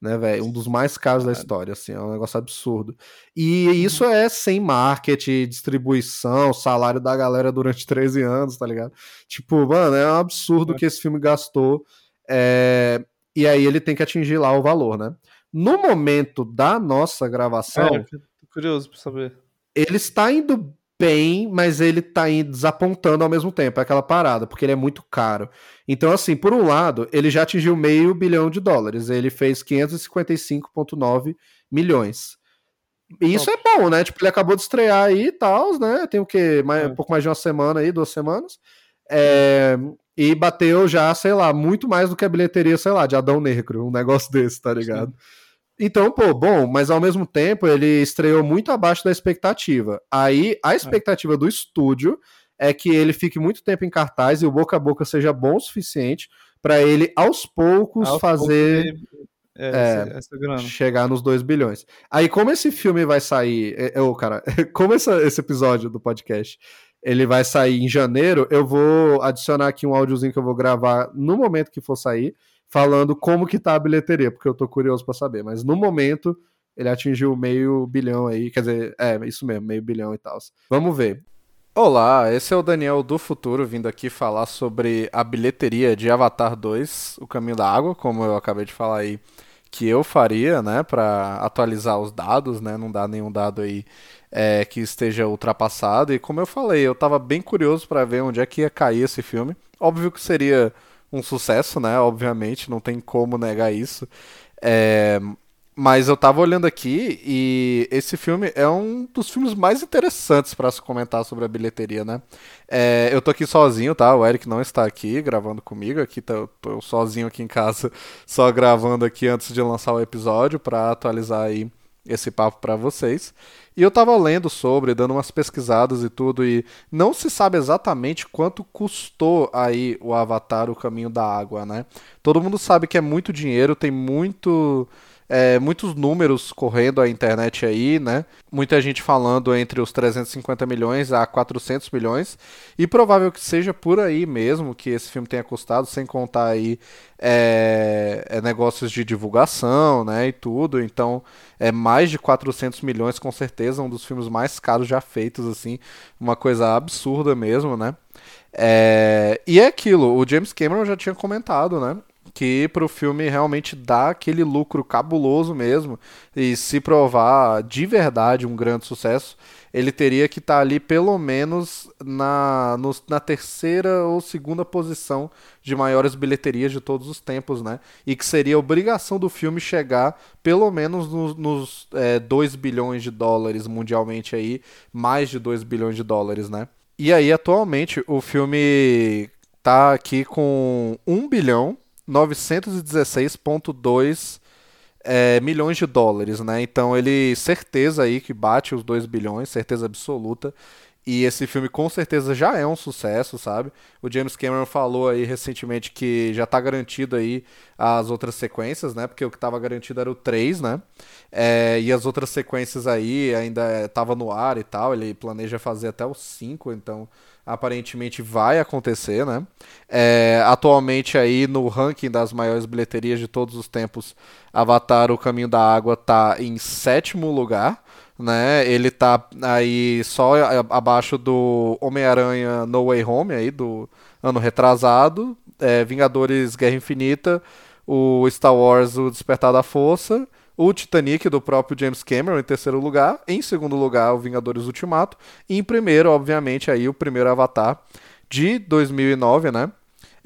né, velho? Um dos mais caros da história, assim, é um negócio absurdo. E isso é sem marketing, distribuição, salário da galera durante [laughs] 13 anos, tá ligado? Tipo, mano, é um absurdo É. que esse filme gastou. é, E aí ele tem que atingir lá o valor, né? No momento da nossa gravação, É, curioso pra saber. ele está indo bem, mas ele tá indo desapontando ao mesmo tempo, é aquela parada, porque ele é muito caro. Então, assim, por um lado, ele já atingiu meio bilhão de dólares, ele fez 555,9 milhões. E isso é bom, né? Tipo, ele acabou de estrear aí e tal, né? Tem o quê? Mais, é. Um pouco mais de uma semana aí, duas semanas. É, e bateu já, sei lá, muito mais do que a bilheteria, sei lá, de Adão Negro, um negócio [laughs] desse, tá ligado? Sim. Então, pô, bom, mas ao mesmo tempo ele estreou muito abaixo da expectativa. Aí a é. expectativa é. do estúdio é que ele fique muito tempo em cartaz e o boca a boca seja bom o suficiente para ele aos poucos aos fazer poucos é, é, essa, essa chegar nos 2 bilhões. Aí, como esse filme vai sair, eu, é, cara, [laughs] como essa, esse episódio do podcast ele vai sair em janeiro, eu vou adicionar aqui um áudiozinho que eu vou gravar no momento que for sair, falando como que tá a bilheteria, porque eu tô curioso para saber. Mas no momento, ele atingiu meio bilhão aí, quer dizer, é, isso mesmo, meio bilhão e tal. Vamos ver. Olá, esse é o Daniel do Futuro vindo aqui falar sobre a bilheteria de Avatar 2, O Caminho da Água, como eu acabei de falar aí que eu faria, né, para atualizar os dados, né, não dá nenhum dado aí é, que esteja ultrapassado. E como eu falei, eu estava bem curioso para ver onde é que ia cair esse filme. Óbvio que seria um sucesso, né, obviamente, não tem como negar isso. É, mas eu tava olhando aqui e esse filme é um dos filmes mais interessantes para se comentar sobre a bilheteria, né? É, eu tô aqui sozinho, tá? O Eric não está aqui gravando comigo, aqui tô, tô sozinho aqui em casa, [laughs] só gravando aqui antes de lançar o episódio para atualizar aí esse papo para vocês. E eu tava lendo sobre, dando umas pesquisadas e tudo, e não se sabe exatamente quanto custou aí o Avatar, o Caminho da Água, né? Todo mundo sabe que é muito dinheiro, tem muito é, muitos números correndo a internet aí, né? Muita gente falando entre os 350 milhões a 400 milhões. E provável que seja por aí mesmo que esse filme tenha custado, sem contar aí é, é negócios de divulgação, né? E tudo. Então, é mais de 400 milhões, com certeza, um dos filmes mais caros já feitos, assim. Uma coisa absurda mesmo, né? É, e é aquilo, o James Cameron já tinha comentado, né? Que para o filme realmente dar aquele lucro cabuloso mesmo e se provar de verdade um grande sucesso, ele teria que estar tá ali pelo menos na, no, na terceira ou segunda posição de maiores bilheterias de todos os tempos, né? E que seria obrigação do filme chegar pelo menos nos, nos é, 2 bilhões de dólares mundialmente aí, mais de 2 bilhões de dólares, né? E aí, atualmente, o filme tá aqui com 1 bilhão 916,2 é, milhões de dólares, né? Então ele certeza aí que bate os 2 bilhões, certeza absoluta. E esse filme com certeza já é um sucesso, sabe? O James Cameron falou aí recentemente que já tá garantido aí as outras sequências, né? Porque o que tava garantido era o 3, né? É, e as outras sequências aí ainda tava no ar e tal. Ele planeja fazer até o 5, então aparentemente vai acontecer, né? É, atualmente aí no ranking das maiores bilheterias de todos os tempos, Avatar: O Caminho da Água tá em sétimo lugar, né? Ele tá aí só abaixo do Homem-Aranha No Way Home aí do ano retrasado, é, Vingadores Guerra Infinita, o Star Wars O Despertar da Força o Titanic do próprio James Cameron em terceiro lugar, em segundo lugar o Vingadores Ultimato e em primeiro, obviamente, aí o primeiro Avatar de 2009, né?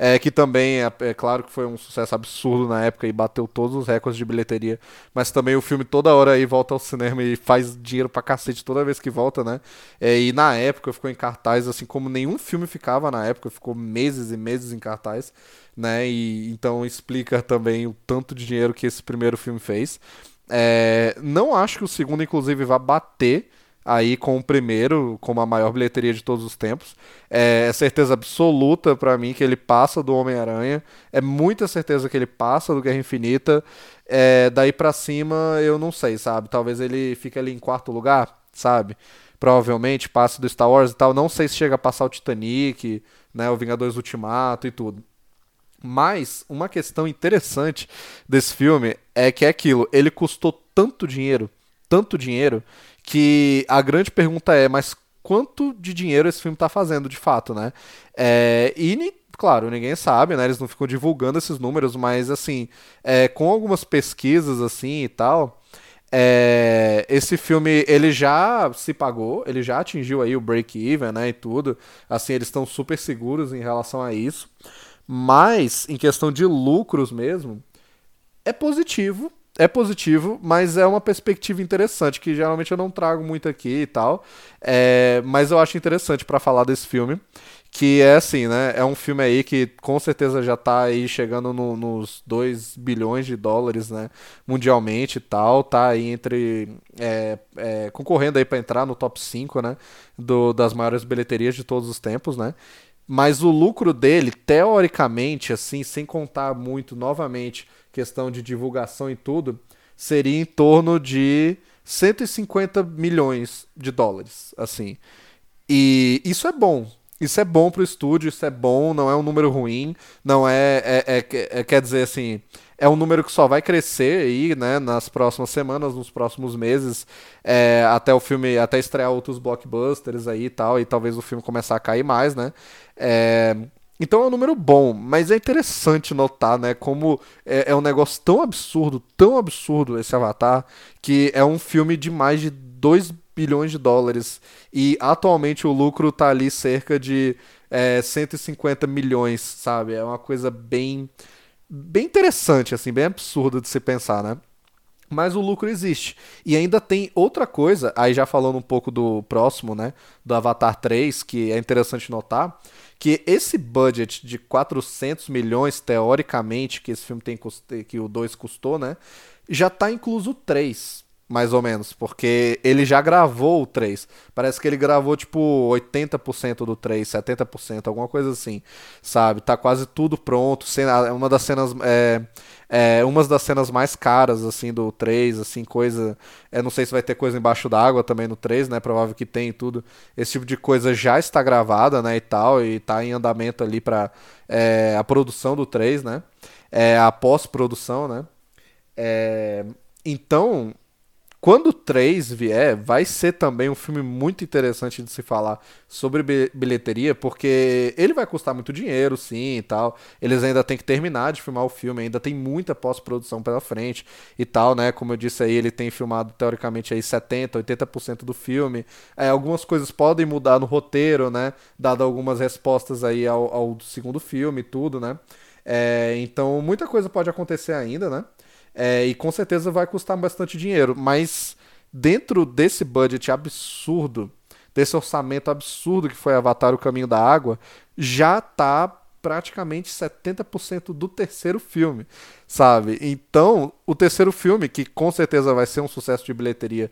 É, que também é, é, claro que foi um sucesso absurdo na época e bateu todos os recordes de bilheteria, mas também o filme toda hora aí volta ao cinema e faz dinheiro pra cacete toda vez que volta, né? É, e na época ficou em cartaz, assim como nenhum filme ficava na época, ficou meses e meses em cartaz né? E então explica também o tanto de dinheiro que esse primeiro filme fez. É, não acho que o segundo, inclusive, vá bater aí com o primeiro, como a maior bilheteria de todos os tempos. É, é certeza absoluta para mim que ele passa do Homem-Aranha. É muita certeza que ele passa do Guerra Infinita. É, daí para cima, eu não sei, sabe? Talvez ele fique ali em quarto lugar, sabe? Provavelmente passe do Star Wars e tal. Não sei se chega a passar o Titanic, né? O Vingadores Ultimato e tudo. Mas uma questão interessante desse filme é que é aquilo, ele custou tanto dinheiro, tanto dinheiro, que a grande pergunta é, mas quanto de dinheiro esse filme está fazendo de fato, né? É, e claro, ninguém sabe, né? Eles não ficam divulgando esses números, mas assim, é, com algumas pesquisas assim e tal, É, esse filme ele já se pagou, ele já atingiu aí o break-even, né, e tudo. Assim, eles estão super seguros em relação a isso. Mas em questão de lucros mesmo, é positivo, é positivo, mas é uma perspectiva interessante que geralmente eu não trago muito aqui e tal. É, mas eu acho interessante para falar desse filme. Que é assim, né? É um filme aí que com certeza já tá aí chegando no, nos 2 bilhões de dólares, né? Mundialmente e tal. Tá aí entre. É, é, concorrendo aí para entrar no top 5, né? Do, das maiores bilheterias de todos os tempos, né? Mas o lucro dele, teoricamente, assim, sem contar muito novamente questão de divulgação e tudo, seria em torno de 150 milhões de dólares, assim. E isso é bom, isso é bom pro estúdio, isso é bom, não é um número ruim, não é, é, é, é, quer dizer assim, é um número que só vai crescer aí, né, nas próximas semanas, nos próximos meses, é, até o filme, até estrear outros blockbusters aí e tal, e talvez o filme começar a cair mais, né, é, então é um número bom, mas é interessante notar, né, como é, é um negócio tão absurdo, tão absurdo esse Avatar, que é um filme de mais de 2 bilhões de dólares. E atualmente o lucro tá ali cerca de é, 150 milhões, sabe? É uma coisa bem, bem interessante, assim, bem absurda de se pensar, né? Mas o lucro existe. E ainda tem outra coisa, aí já falando um pouco do próximo, né? Do Avatar 3, que é interessante notar, que esse budget de 400 milhões, teoricamente, que esse filme tem que o 2 custou, né? Já tá incluso o 3 mais ou menos, porque ele já gravou o 3. Parece que ele gravou tipo 80% do 3, 70%, alguma coisa assim, sabe? Tá quase tudo pronto. Cena, uma das cenas é, é uma das cenas mais caras assim do 3, assim, coisa, é, não sei se vai ter coisa embaixo d'água também no 3, né? Provável que tem tudo. Esse tipo de coisa já está gravada, né, e tal, e tá em andamento ali para é, a produção do 3, né? É, a pós-produção, né? É, então, quando o 3 vier, vai ser também um filme muito interessante de se falar sobre bilheteria, porque ele vai custar muito dinheiro, sim, e tal. Eles ainda têm que terminar de filmar o filme, ainda tem muita pós-produção pela frente e tal, né? Como eu disse aí, ele tem filmado teoricamente aí 70, 80% do filme. É, algumas coisas podem mudar no roteiro, né? Dado algumas respostas aí ao, ao segundo filme e tudo, né? É, então muita coisa pode acontecer ainda, né? É, e com certeza vai custar bastante dinheiro. Mas dentro desse budget absurdo, desse orçamento absurdo que foi Avatar O Caminho da Água, já tá praticamente 70% do terceiro filme, sabe? Então, o terceiro filme, que com certeza vai ser um sucesso de bilheteria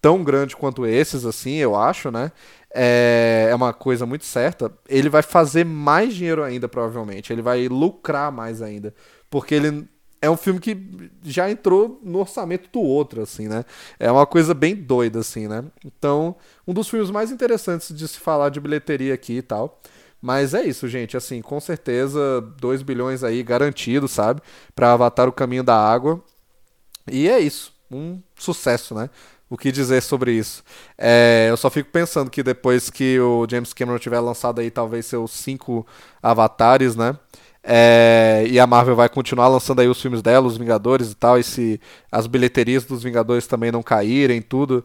tão grande quanto esses, assim, eu acho, né? É, é uma coisa muito certa. Ele vai fazer mais dinheiro ainda, provavelmente. Ele vai lucrar mais ainda. Porque ele é um filme que já entrou no orçamento do outro, assim, né? É uma coisa bem doida, assim, né? Então, um dos filmes mais interessantes de se falar de bilheteria aqui e tal. Mas é isso, gente. Assim, com certeza, 2 bilhões aí garantido, sabe? Pra Avatar o Caminho da Água. E é isso. Um sucesso, né? O que dizer sobre isso? É, eu só fico pensando que depois que o James Cameron tiver lançado aí talvez seus cinco avatares, né? É, e a Marvel vai continuar lançando aí os filmes dela, os Vingadores e tal, e se as bilheterias dos Vingadores também não caírem, tudo.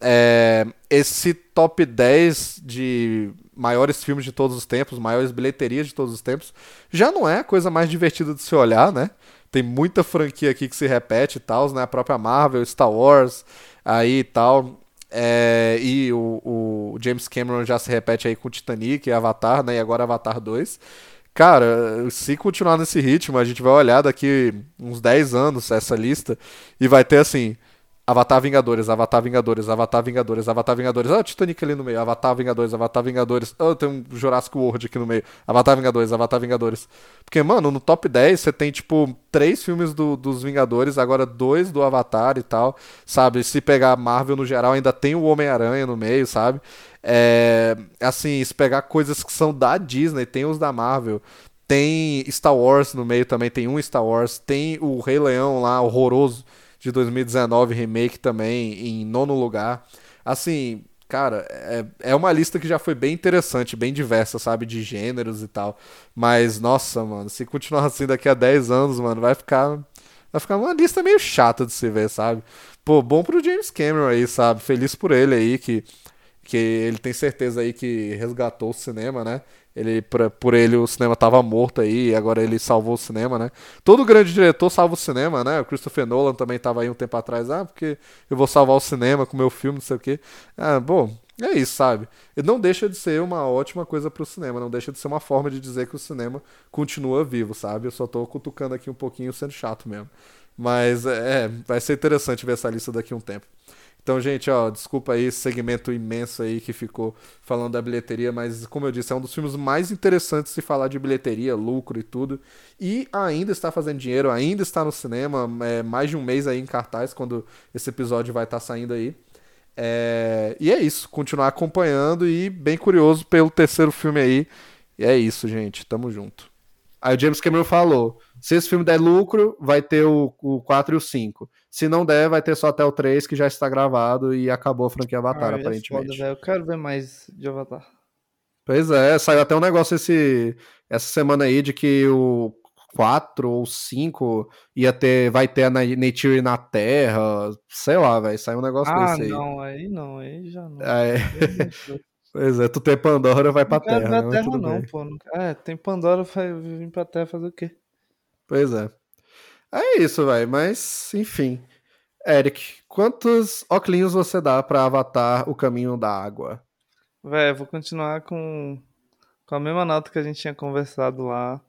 É, esse top 10 de maiores filmes de todos os tempos, maiores bilheterias de todos os tempos, já não é a coisa mais divertida de se olhar, né? Tem muita franquia aqui que se repete e tal, né? A própria Marvel, Star Wars, aí e tal. É, e o, o, James Cameron já se repete aí com Titanic e Avatar, né? E agora Avatar 2. Cara, se continuar nesse ritmo, a gente vai olhar daqui uns 10 anos essa lista e vai ter assim. Avatar Vingadores, Avatar Vingadores, Avatar Vingadores, Avatar Vingadores. Ah, Titanic ali no meio. Avatar Vingadores, Avatar Vingadores. Ah, tem um Jurassic World aqui no meio. Avatar Vingadores, Avatar Vingadores. Porque, mano, no top 10 você tem, tipo, três filmes do, dos Vingadores, agora dois do Avatar e tal, sabe? Se pegar Marvel no geral, ainda tem o Homem-Aranha no meio, sabe? É, assim, se pegar coisas que são da Disney, tem os da Marvel. Tem Star Wars no meio também, tem um Star Wars. Tem o Rei Leão lá, horroroso de 2019 remake também em nono lugar. Assim, cara, é, é uma lista que já foi bem interessante, bem diversa, sabe, de gêneros e tal. Mas nossa, mano, se continuar assim daqui a 10 anos, mano, vai ficar Vai ficar uma lista meio chata de se ver, sabe? Pô, bom pro James Cameron aí, sabe? Feliz por ele aí, que, que ele tem certeza aí que resgatou o cinema, né? Ele, por, por ele, o cinema tava morto aí, e agora ele salvou o cinema, né? Todo grande diretor salva o cinema, né? O Christopher Nolan também tava aí um tempo atrás, ah, porque eu vou salvar o cinema com meu filme, não sei o quê. Ah, bom, é isso, sabe? Não deixa de ser uma ótima coisa pro cinema, não deixa de ser uma forma de dizer que o cinema continua vivo, sabe? Eu só tô cutucando aqui um pouquinho, sendo chato mesmo. Mas é, vai ser interessante ver essa lista daqui a um tempo. Então, gente, ó, desculpa aí esse segmento imenso aí que ficou falando da bilheteria, mas como eu disse, é um dos filmes mais interessantes se falar de bilheteria, lucro e tudo. E ainda está fazendo dinheiro, ainda está no cinema, é, mais de um mês aí em cartaz, quando esse episódio vai estar saindo aí. É... E é isso, continuar acompanhando e bem curioso pelo terceiro filme aí. E é isso, gente, tamo junto. Aí o James Cameron falou: se esse filme der lucro, vai ter o, o 4 e o 5. Se não der, vai ter só até o 3, que já está gravado e acabou a franquia Avatar, ah, aparentemente. É foda, eu quero ver mais de Avatar. Pois é, saiu até um negócio esse, essa semana aí de que o 4 ou 5 ia ter, vai ter a Nature na Terra, sei lá, vai sair um negócio ah, desse aí. não, aí não, aí já não. É. pois é, tu tem Pandora, vai pra não Terra. Não né? Terra não, pô. É, tem Pandora, vai vir pra Terra fazer o quê? Pois é. É isso, velho. Mas, enfim. Eric, quantos óculos você dá pra Avatar O Caminho da Água? Véi, vou continuar com, com a mesma nota que a gente tinha conversado lá.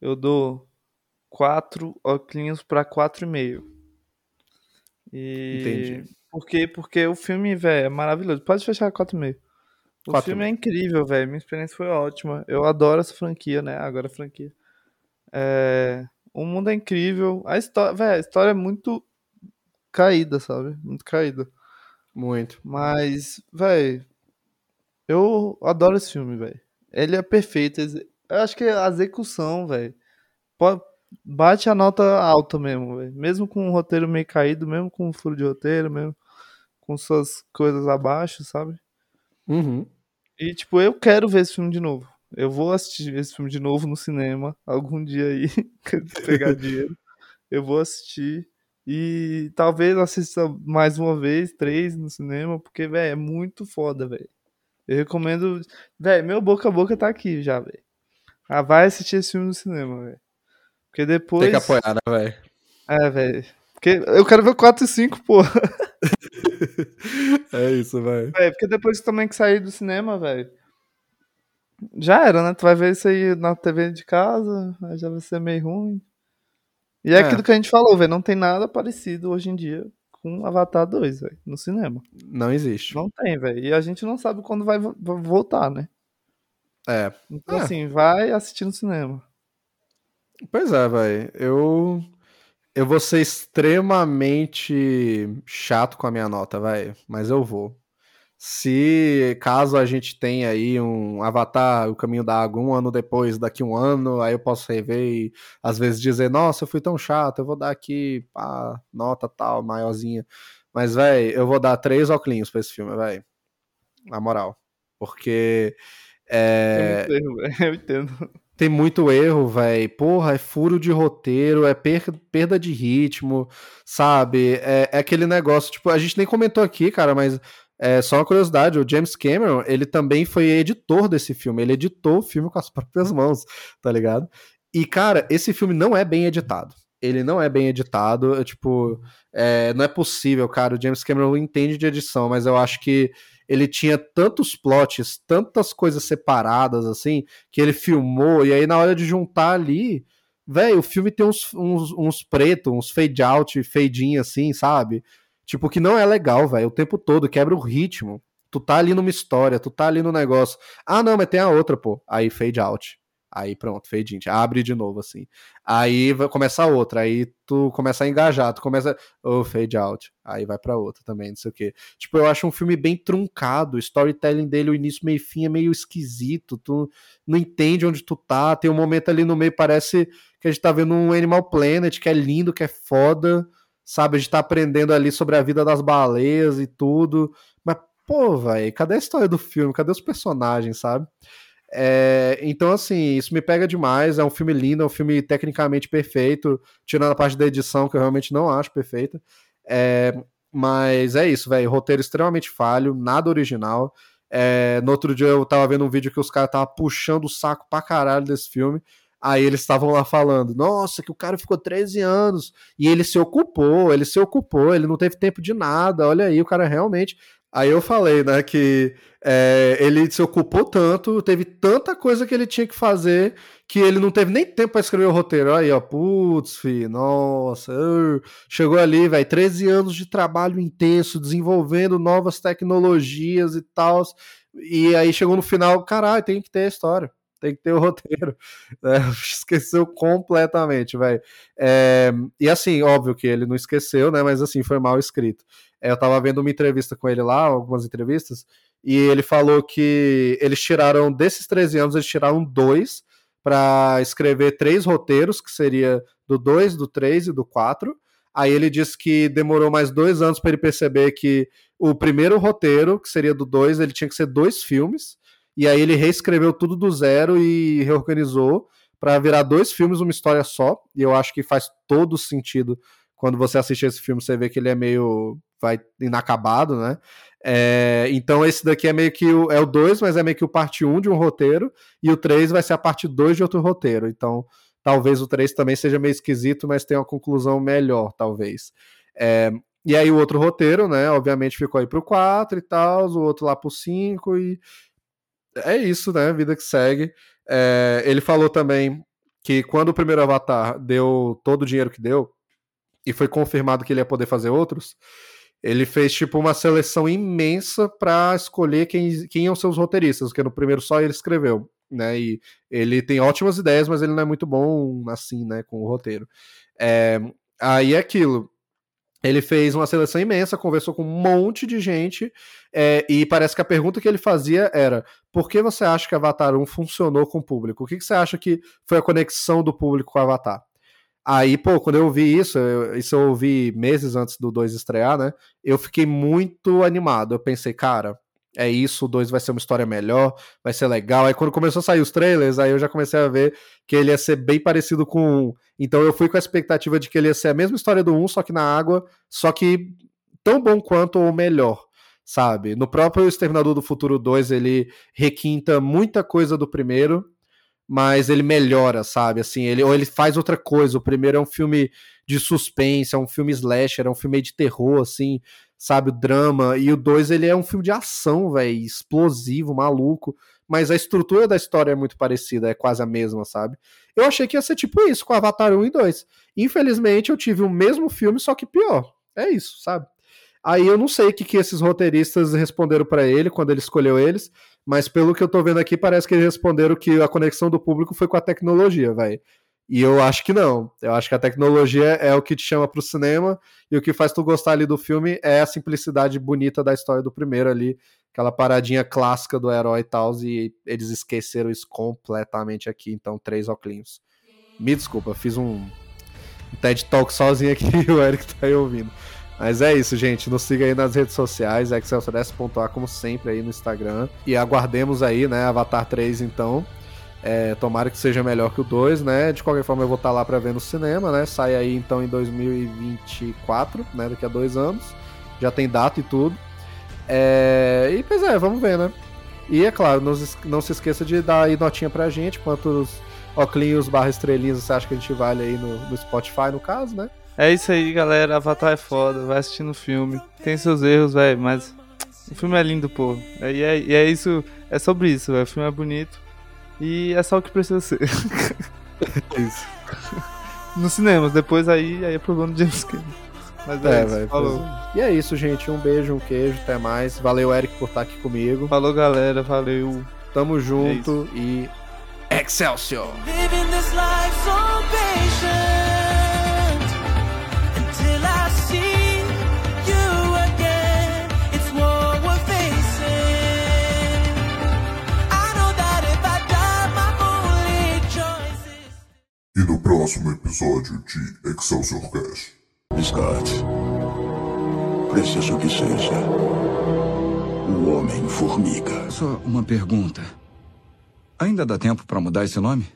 Eu dou 4 óculos pra 4,5. E... Entendi. Por quê? Porque o filme, velho, é maravilhoso. Pode fechar 4,5. O 4 filme é incrível, velho. Minha experiência foi ótima. Eu adoro essa franquia, né? Agora franquia. É... O mundo é incrível. A história, velho, a história é muito caída, sabe? Muito caída. Muito. Mas, velho, eu adoro esse filme, velho. Ele é perfeito. Eu acho que a execução, velho, bate a nota alta mesmo, velho. Mesmo com o roteiro meio caído, mesmo com o furo de roteiro, mesmo com suas coisas abaixo, sabe? Uhum. E, tipo, eu quero ver esse filme de novo. Eu vou assistir esse filme de novo no cinema algum dia aí, [laughs] pegar [laughs] dinheiro. Eu vou assistir e talvez assista mais uma vez, três no cinema, porque, velho, é muito foda, velho. Eu recomendo. Velho, meu boca a boca tá aqui já, velho. Ah, vai assistir esse filme no cinema, velho. Porque depois. Tem que apoiar, né, velho? É, velho. Porque eu quero ver 4 e 5, pô. [laughs] é isso, velho. É, porque depois também que sair do cinema, velho já era, né? Tu vai ver isso aí na TV de casa, aí já vai ser meio ruim. E é, é. aquilo que a gente falou, velho, não tem nada parecido hoje em dia com Avatar 2, velho, no cinema. Não existe. Não tem, velho. E a gente não sabe quando vai voltar, né? É. Então, é. assim, vai assistir no cinema. Pois é, velho. Eu. Eu vou ser extremamente chato com a minha nota, velho. Mas eu vou. Se caso a gente tenha aí um Avatar, o Caminho da Água, um ano depois, daqui um ano, aí eu posso rever e às vezes dizer, nossa, eu fui tão chato, eu vou dar aqui, pá, nota tal, maiorzinha. Mas, velho, eu vou dar três óculos pra esse filme, velho. Na moral. Porque. É... Tem muito erro, eu entendo. Tem muito erro, velho. Porra, é furo de roteiro, é per perda de ritmo, sabe? É, é aquele negócio, tipo, a gente nem comentou aqui, cara, mas é, só uma curiosidade, o James Cameron, ele também foi editor desse filme, ele editou o filme com as [laughs] próprias mãos, tá ligado? E, cara, esse filme não é bem editado. Ele não é bem editado, é, tipo, é, não é possível, cara. O James Cameron entende de edição, mas eu acho que ele tinha tantos plots, tantas coisas separadas, assim, que ele filmou, e aí na hora de juntar ali, velho, o filme tem uns, uns, uns pretos, uns fade out, fade in, assim, sabe? Tipo, que não é legal, velho, o tempo todo, quebra o ritmo. Tu tá ali numa história, tu tá ali no negócio. Ah, não, mas tem a outra, pô. Aí fade out. Aí pronto, fade in. Abre de novo, assim. Aí vai começar outra. Aí tu começa a engajar, tu começa. Oh, fade out. Aí vai pra outra também, não sei o quê. Tipo, eu acho um filme bem truncado. O storytelling dele, o início, meio fim, é meio esquisito. Tu não entende onde tu tá. Tem um momento ali no meio, parece que a gente tá vendo um Animal Planet, que é lindo, que é foda sabe? A gente tá aprendendo ali sobre a vida das baleias e tudo. Mas, pô, velho, cadê a história do filme? Cadê os personagens, sabe? É, então, assim, isso me pega demais. É um filme lindo, é um filme tecnicamente perfeito, tirando a parte da edição, que eu realmente não acho perfeita. É, mas é isso, velho. Roteiro extremamente falho, nada original. É, no outro dia eu tava vendo um vídeo que os caras estavam puxando o saco pra caralho desse filme. Aí eles estavam lá falando, nossa, que o cara ficou 13 anos e ele se ocupou, ele se ocupou, ele não teve tempo de nada, olha aí, o cara realmente. Aí eu falei, né, que é, ele se ocupou tanto, teve tanta coisa que ele tinha que fazer que ele não teve nem tempo para escrever o roteiro. Aí, ó, putz, filho, nossa, uh, chegou ali, velho, 13 anos de trabalho intenso, desenvolvendo novas tecnologias e tal. E aí chegou no final, caralho, tem que ter a história tem que ter o roteiro. [laughs] Né? Esqueceu completamente, velho. É, e assim, óbvio que ele não esqueceu, né? Mas assim, foi mal escrito. É, eu tava vendo uma entrevista com ele lá, algumas entrevistas, e ele falou que eles tiraram, desses 13 anos, eles tiraram dois para escrever três roteiros, que seria do 2, do 3 e do 4. Aí ele disse que demorou mais dois anos para ele perceber que o primeiro roteiro, que seria do 2, ele tinha que ser dois filmes e aí ele reescreveu tudo do zero e reorganizou para virar dois filmes, uma história só. E eu acho que faz todo sentido quando você assiste esse filme, você vê que ele é meio vai inacabado, né? É, então esse daqui é meio que o, é o 2, mas é meio que o parte 1 um de um roteiro, e o 3 vai ser a parte 2 de outro roteiro. Então, talvez o 3 também seja meio esquisito, mas tenha uma conclusão melhor, talvez. É, e aí o outro roteiro, né? Obviamente ficou aí pro 4 e tal, o outro lá pro 5 e é isso, né? Vida que segue. É, ele falou também que quando o primeiro Avatar deu todo o dinheiro que deu, e foi confirmado que ele ia poder fazer outros, ele fez tipo uma seleção imensa para escolher quem, quem iam ser os roteiristas, porque no primeiro só ele escreveu, né? E ele tem ótimas ideias, mas ele não é muito bom assim, né, com o roteiro. É, aí é aquilo. Ele fez uma seleção imensa, conversou com um monte de gente, é, e parece que a pergunta que ele fazia era: por que você acha que Avatar 1 funcionou com o público? O que, que você acha que foi a conexão do público com o Avatar? Aí, pô, quando eu ouvi isso, eu, isso eu ouvi meses antes do 2 estrear, né? Eu fiquei muito animado. Eu pensei, cara, é isso, o 2 vai ser uma história melhor, vai ser legal. Aí quando começou a sair os trailers, aí eu já comecei a ver que ele ia ser bem parecido com o 1. Então eu fui com a expectativa de que ele ia ser a mesma história do 1, só que na água, só que tão bom quanto ou melhor, sabe? No próprio Exterminador do Futuro 2, ele requinta muita coisa do primeiro, mas ele melhora, sabe? Assim, ele ou ele faz outra coisa. O primeiro é um filme de suspense, é um filme slasher, é um filme de terror, assim, sabe? O drama. E o 2 ele é um filme de ação, velho, explosivo, maluco. Mas a estrutura da história é muito parecida, é quase a mesma, sabe? Eu achei que ia ser tipo isso com Avatar 1 e 2. Infelizmente, eu tive o mesmo filme, só que pior. É isso, sabe? Aí eu não sei o que, que esses roteiristas responderam para ele quando ele escolheu eles, mas pelo que eu tô vendo aqui, parece que eles responderam que a conexão do público foi com a tecnologia, velho. E eu acho que não. Eu acho que a tecnologia é o que te chama pro cinema e o que faz tu gostar ali do filme é a simplicidade bonita da história do primeiro ali, aquela paradinha clássica do herói e tal, e eles esqueceram isso completamente aqui, então três óculos. Me desculpa, fiz um, TED Talk sozinho aqui e [laughs] o Eric tá aí ouvindo. Mas é isso, gente. Nos siga aí nas redes sociais, excelsos.a, como sempre, aí no Instagram. E aguardemos aí, né, Avatar 3, então. É, tomara que seja melhor que o 2, né? De qualquer forma, eu vou estar tá lá para ver no cinema, né? Sai aí então em 2024, né? Daqui a dois anos. Já tem data e tudo. É... E pois é, vamos ver, né? E é claro, não, não se esqueça de dar aí notinha pra gente, quantos oclinhos barra estrelinhas você acha que a gente vale aí no, no Spotify, no caso, né? É isso aí, galera. Avatar é foda. Vai assistindo o filme. Tem seus erros, velho, mas o filme é lindo, pô. E é, e é isso. É sobre isso. O filme é bonito. E é só o que precisa ser. [laughs] isso. [laughs] Nos cinemas, depois aí, aí é problema do James Cameron. Mas é, é velho. Falou. É. E é isso, gente. Um beijo, um queijo, até mais. Valeu, Eric, por estar aqui comigo. Falou, galera. Valeu. Tamo junto é e. Excelsior! E no próximo episódio de Excelsior Cash. Scott, preciso que seja o Homem-Formiga. Só uma pergunta. Ainda dá tempo pra mudar esse nome?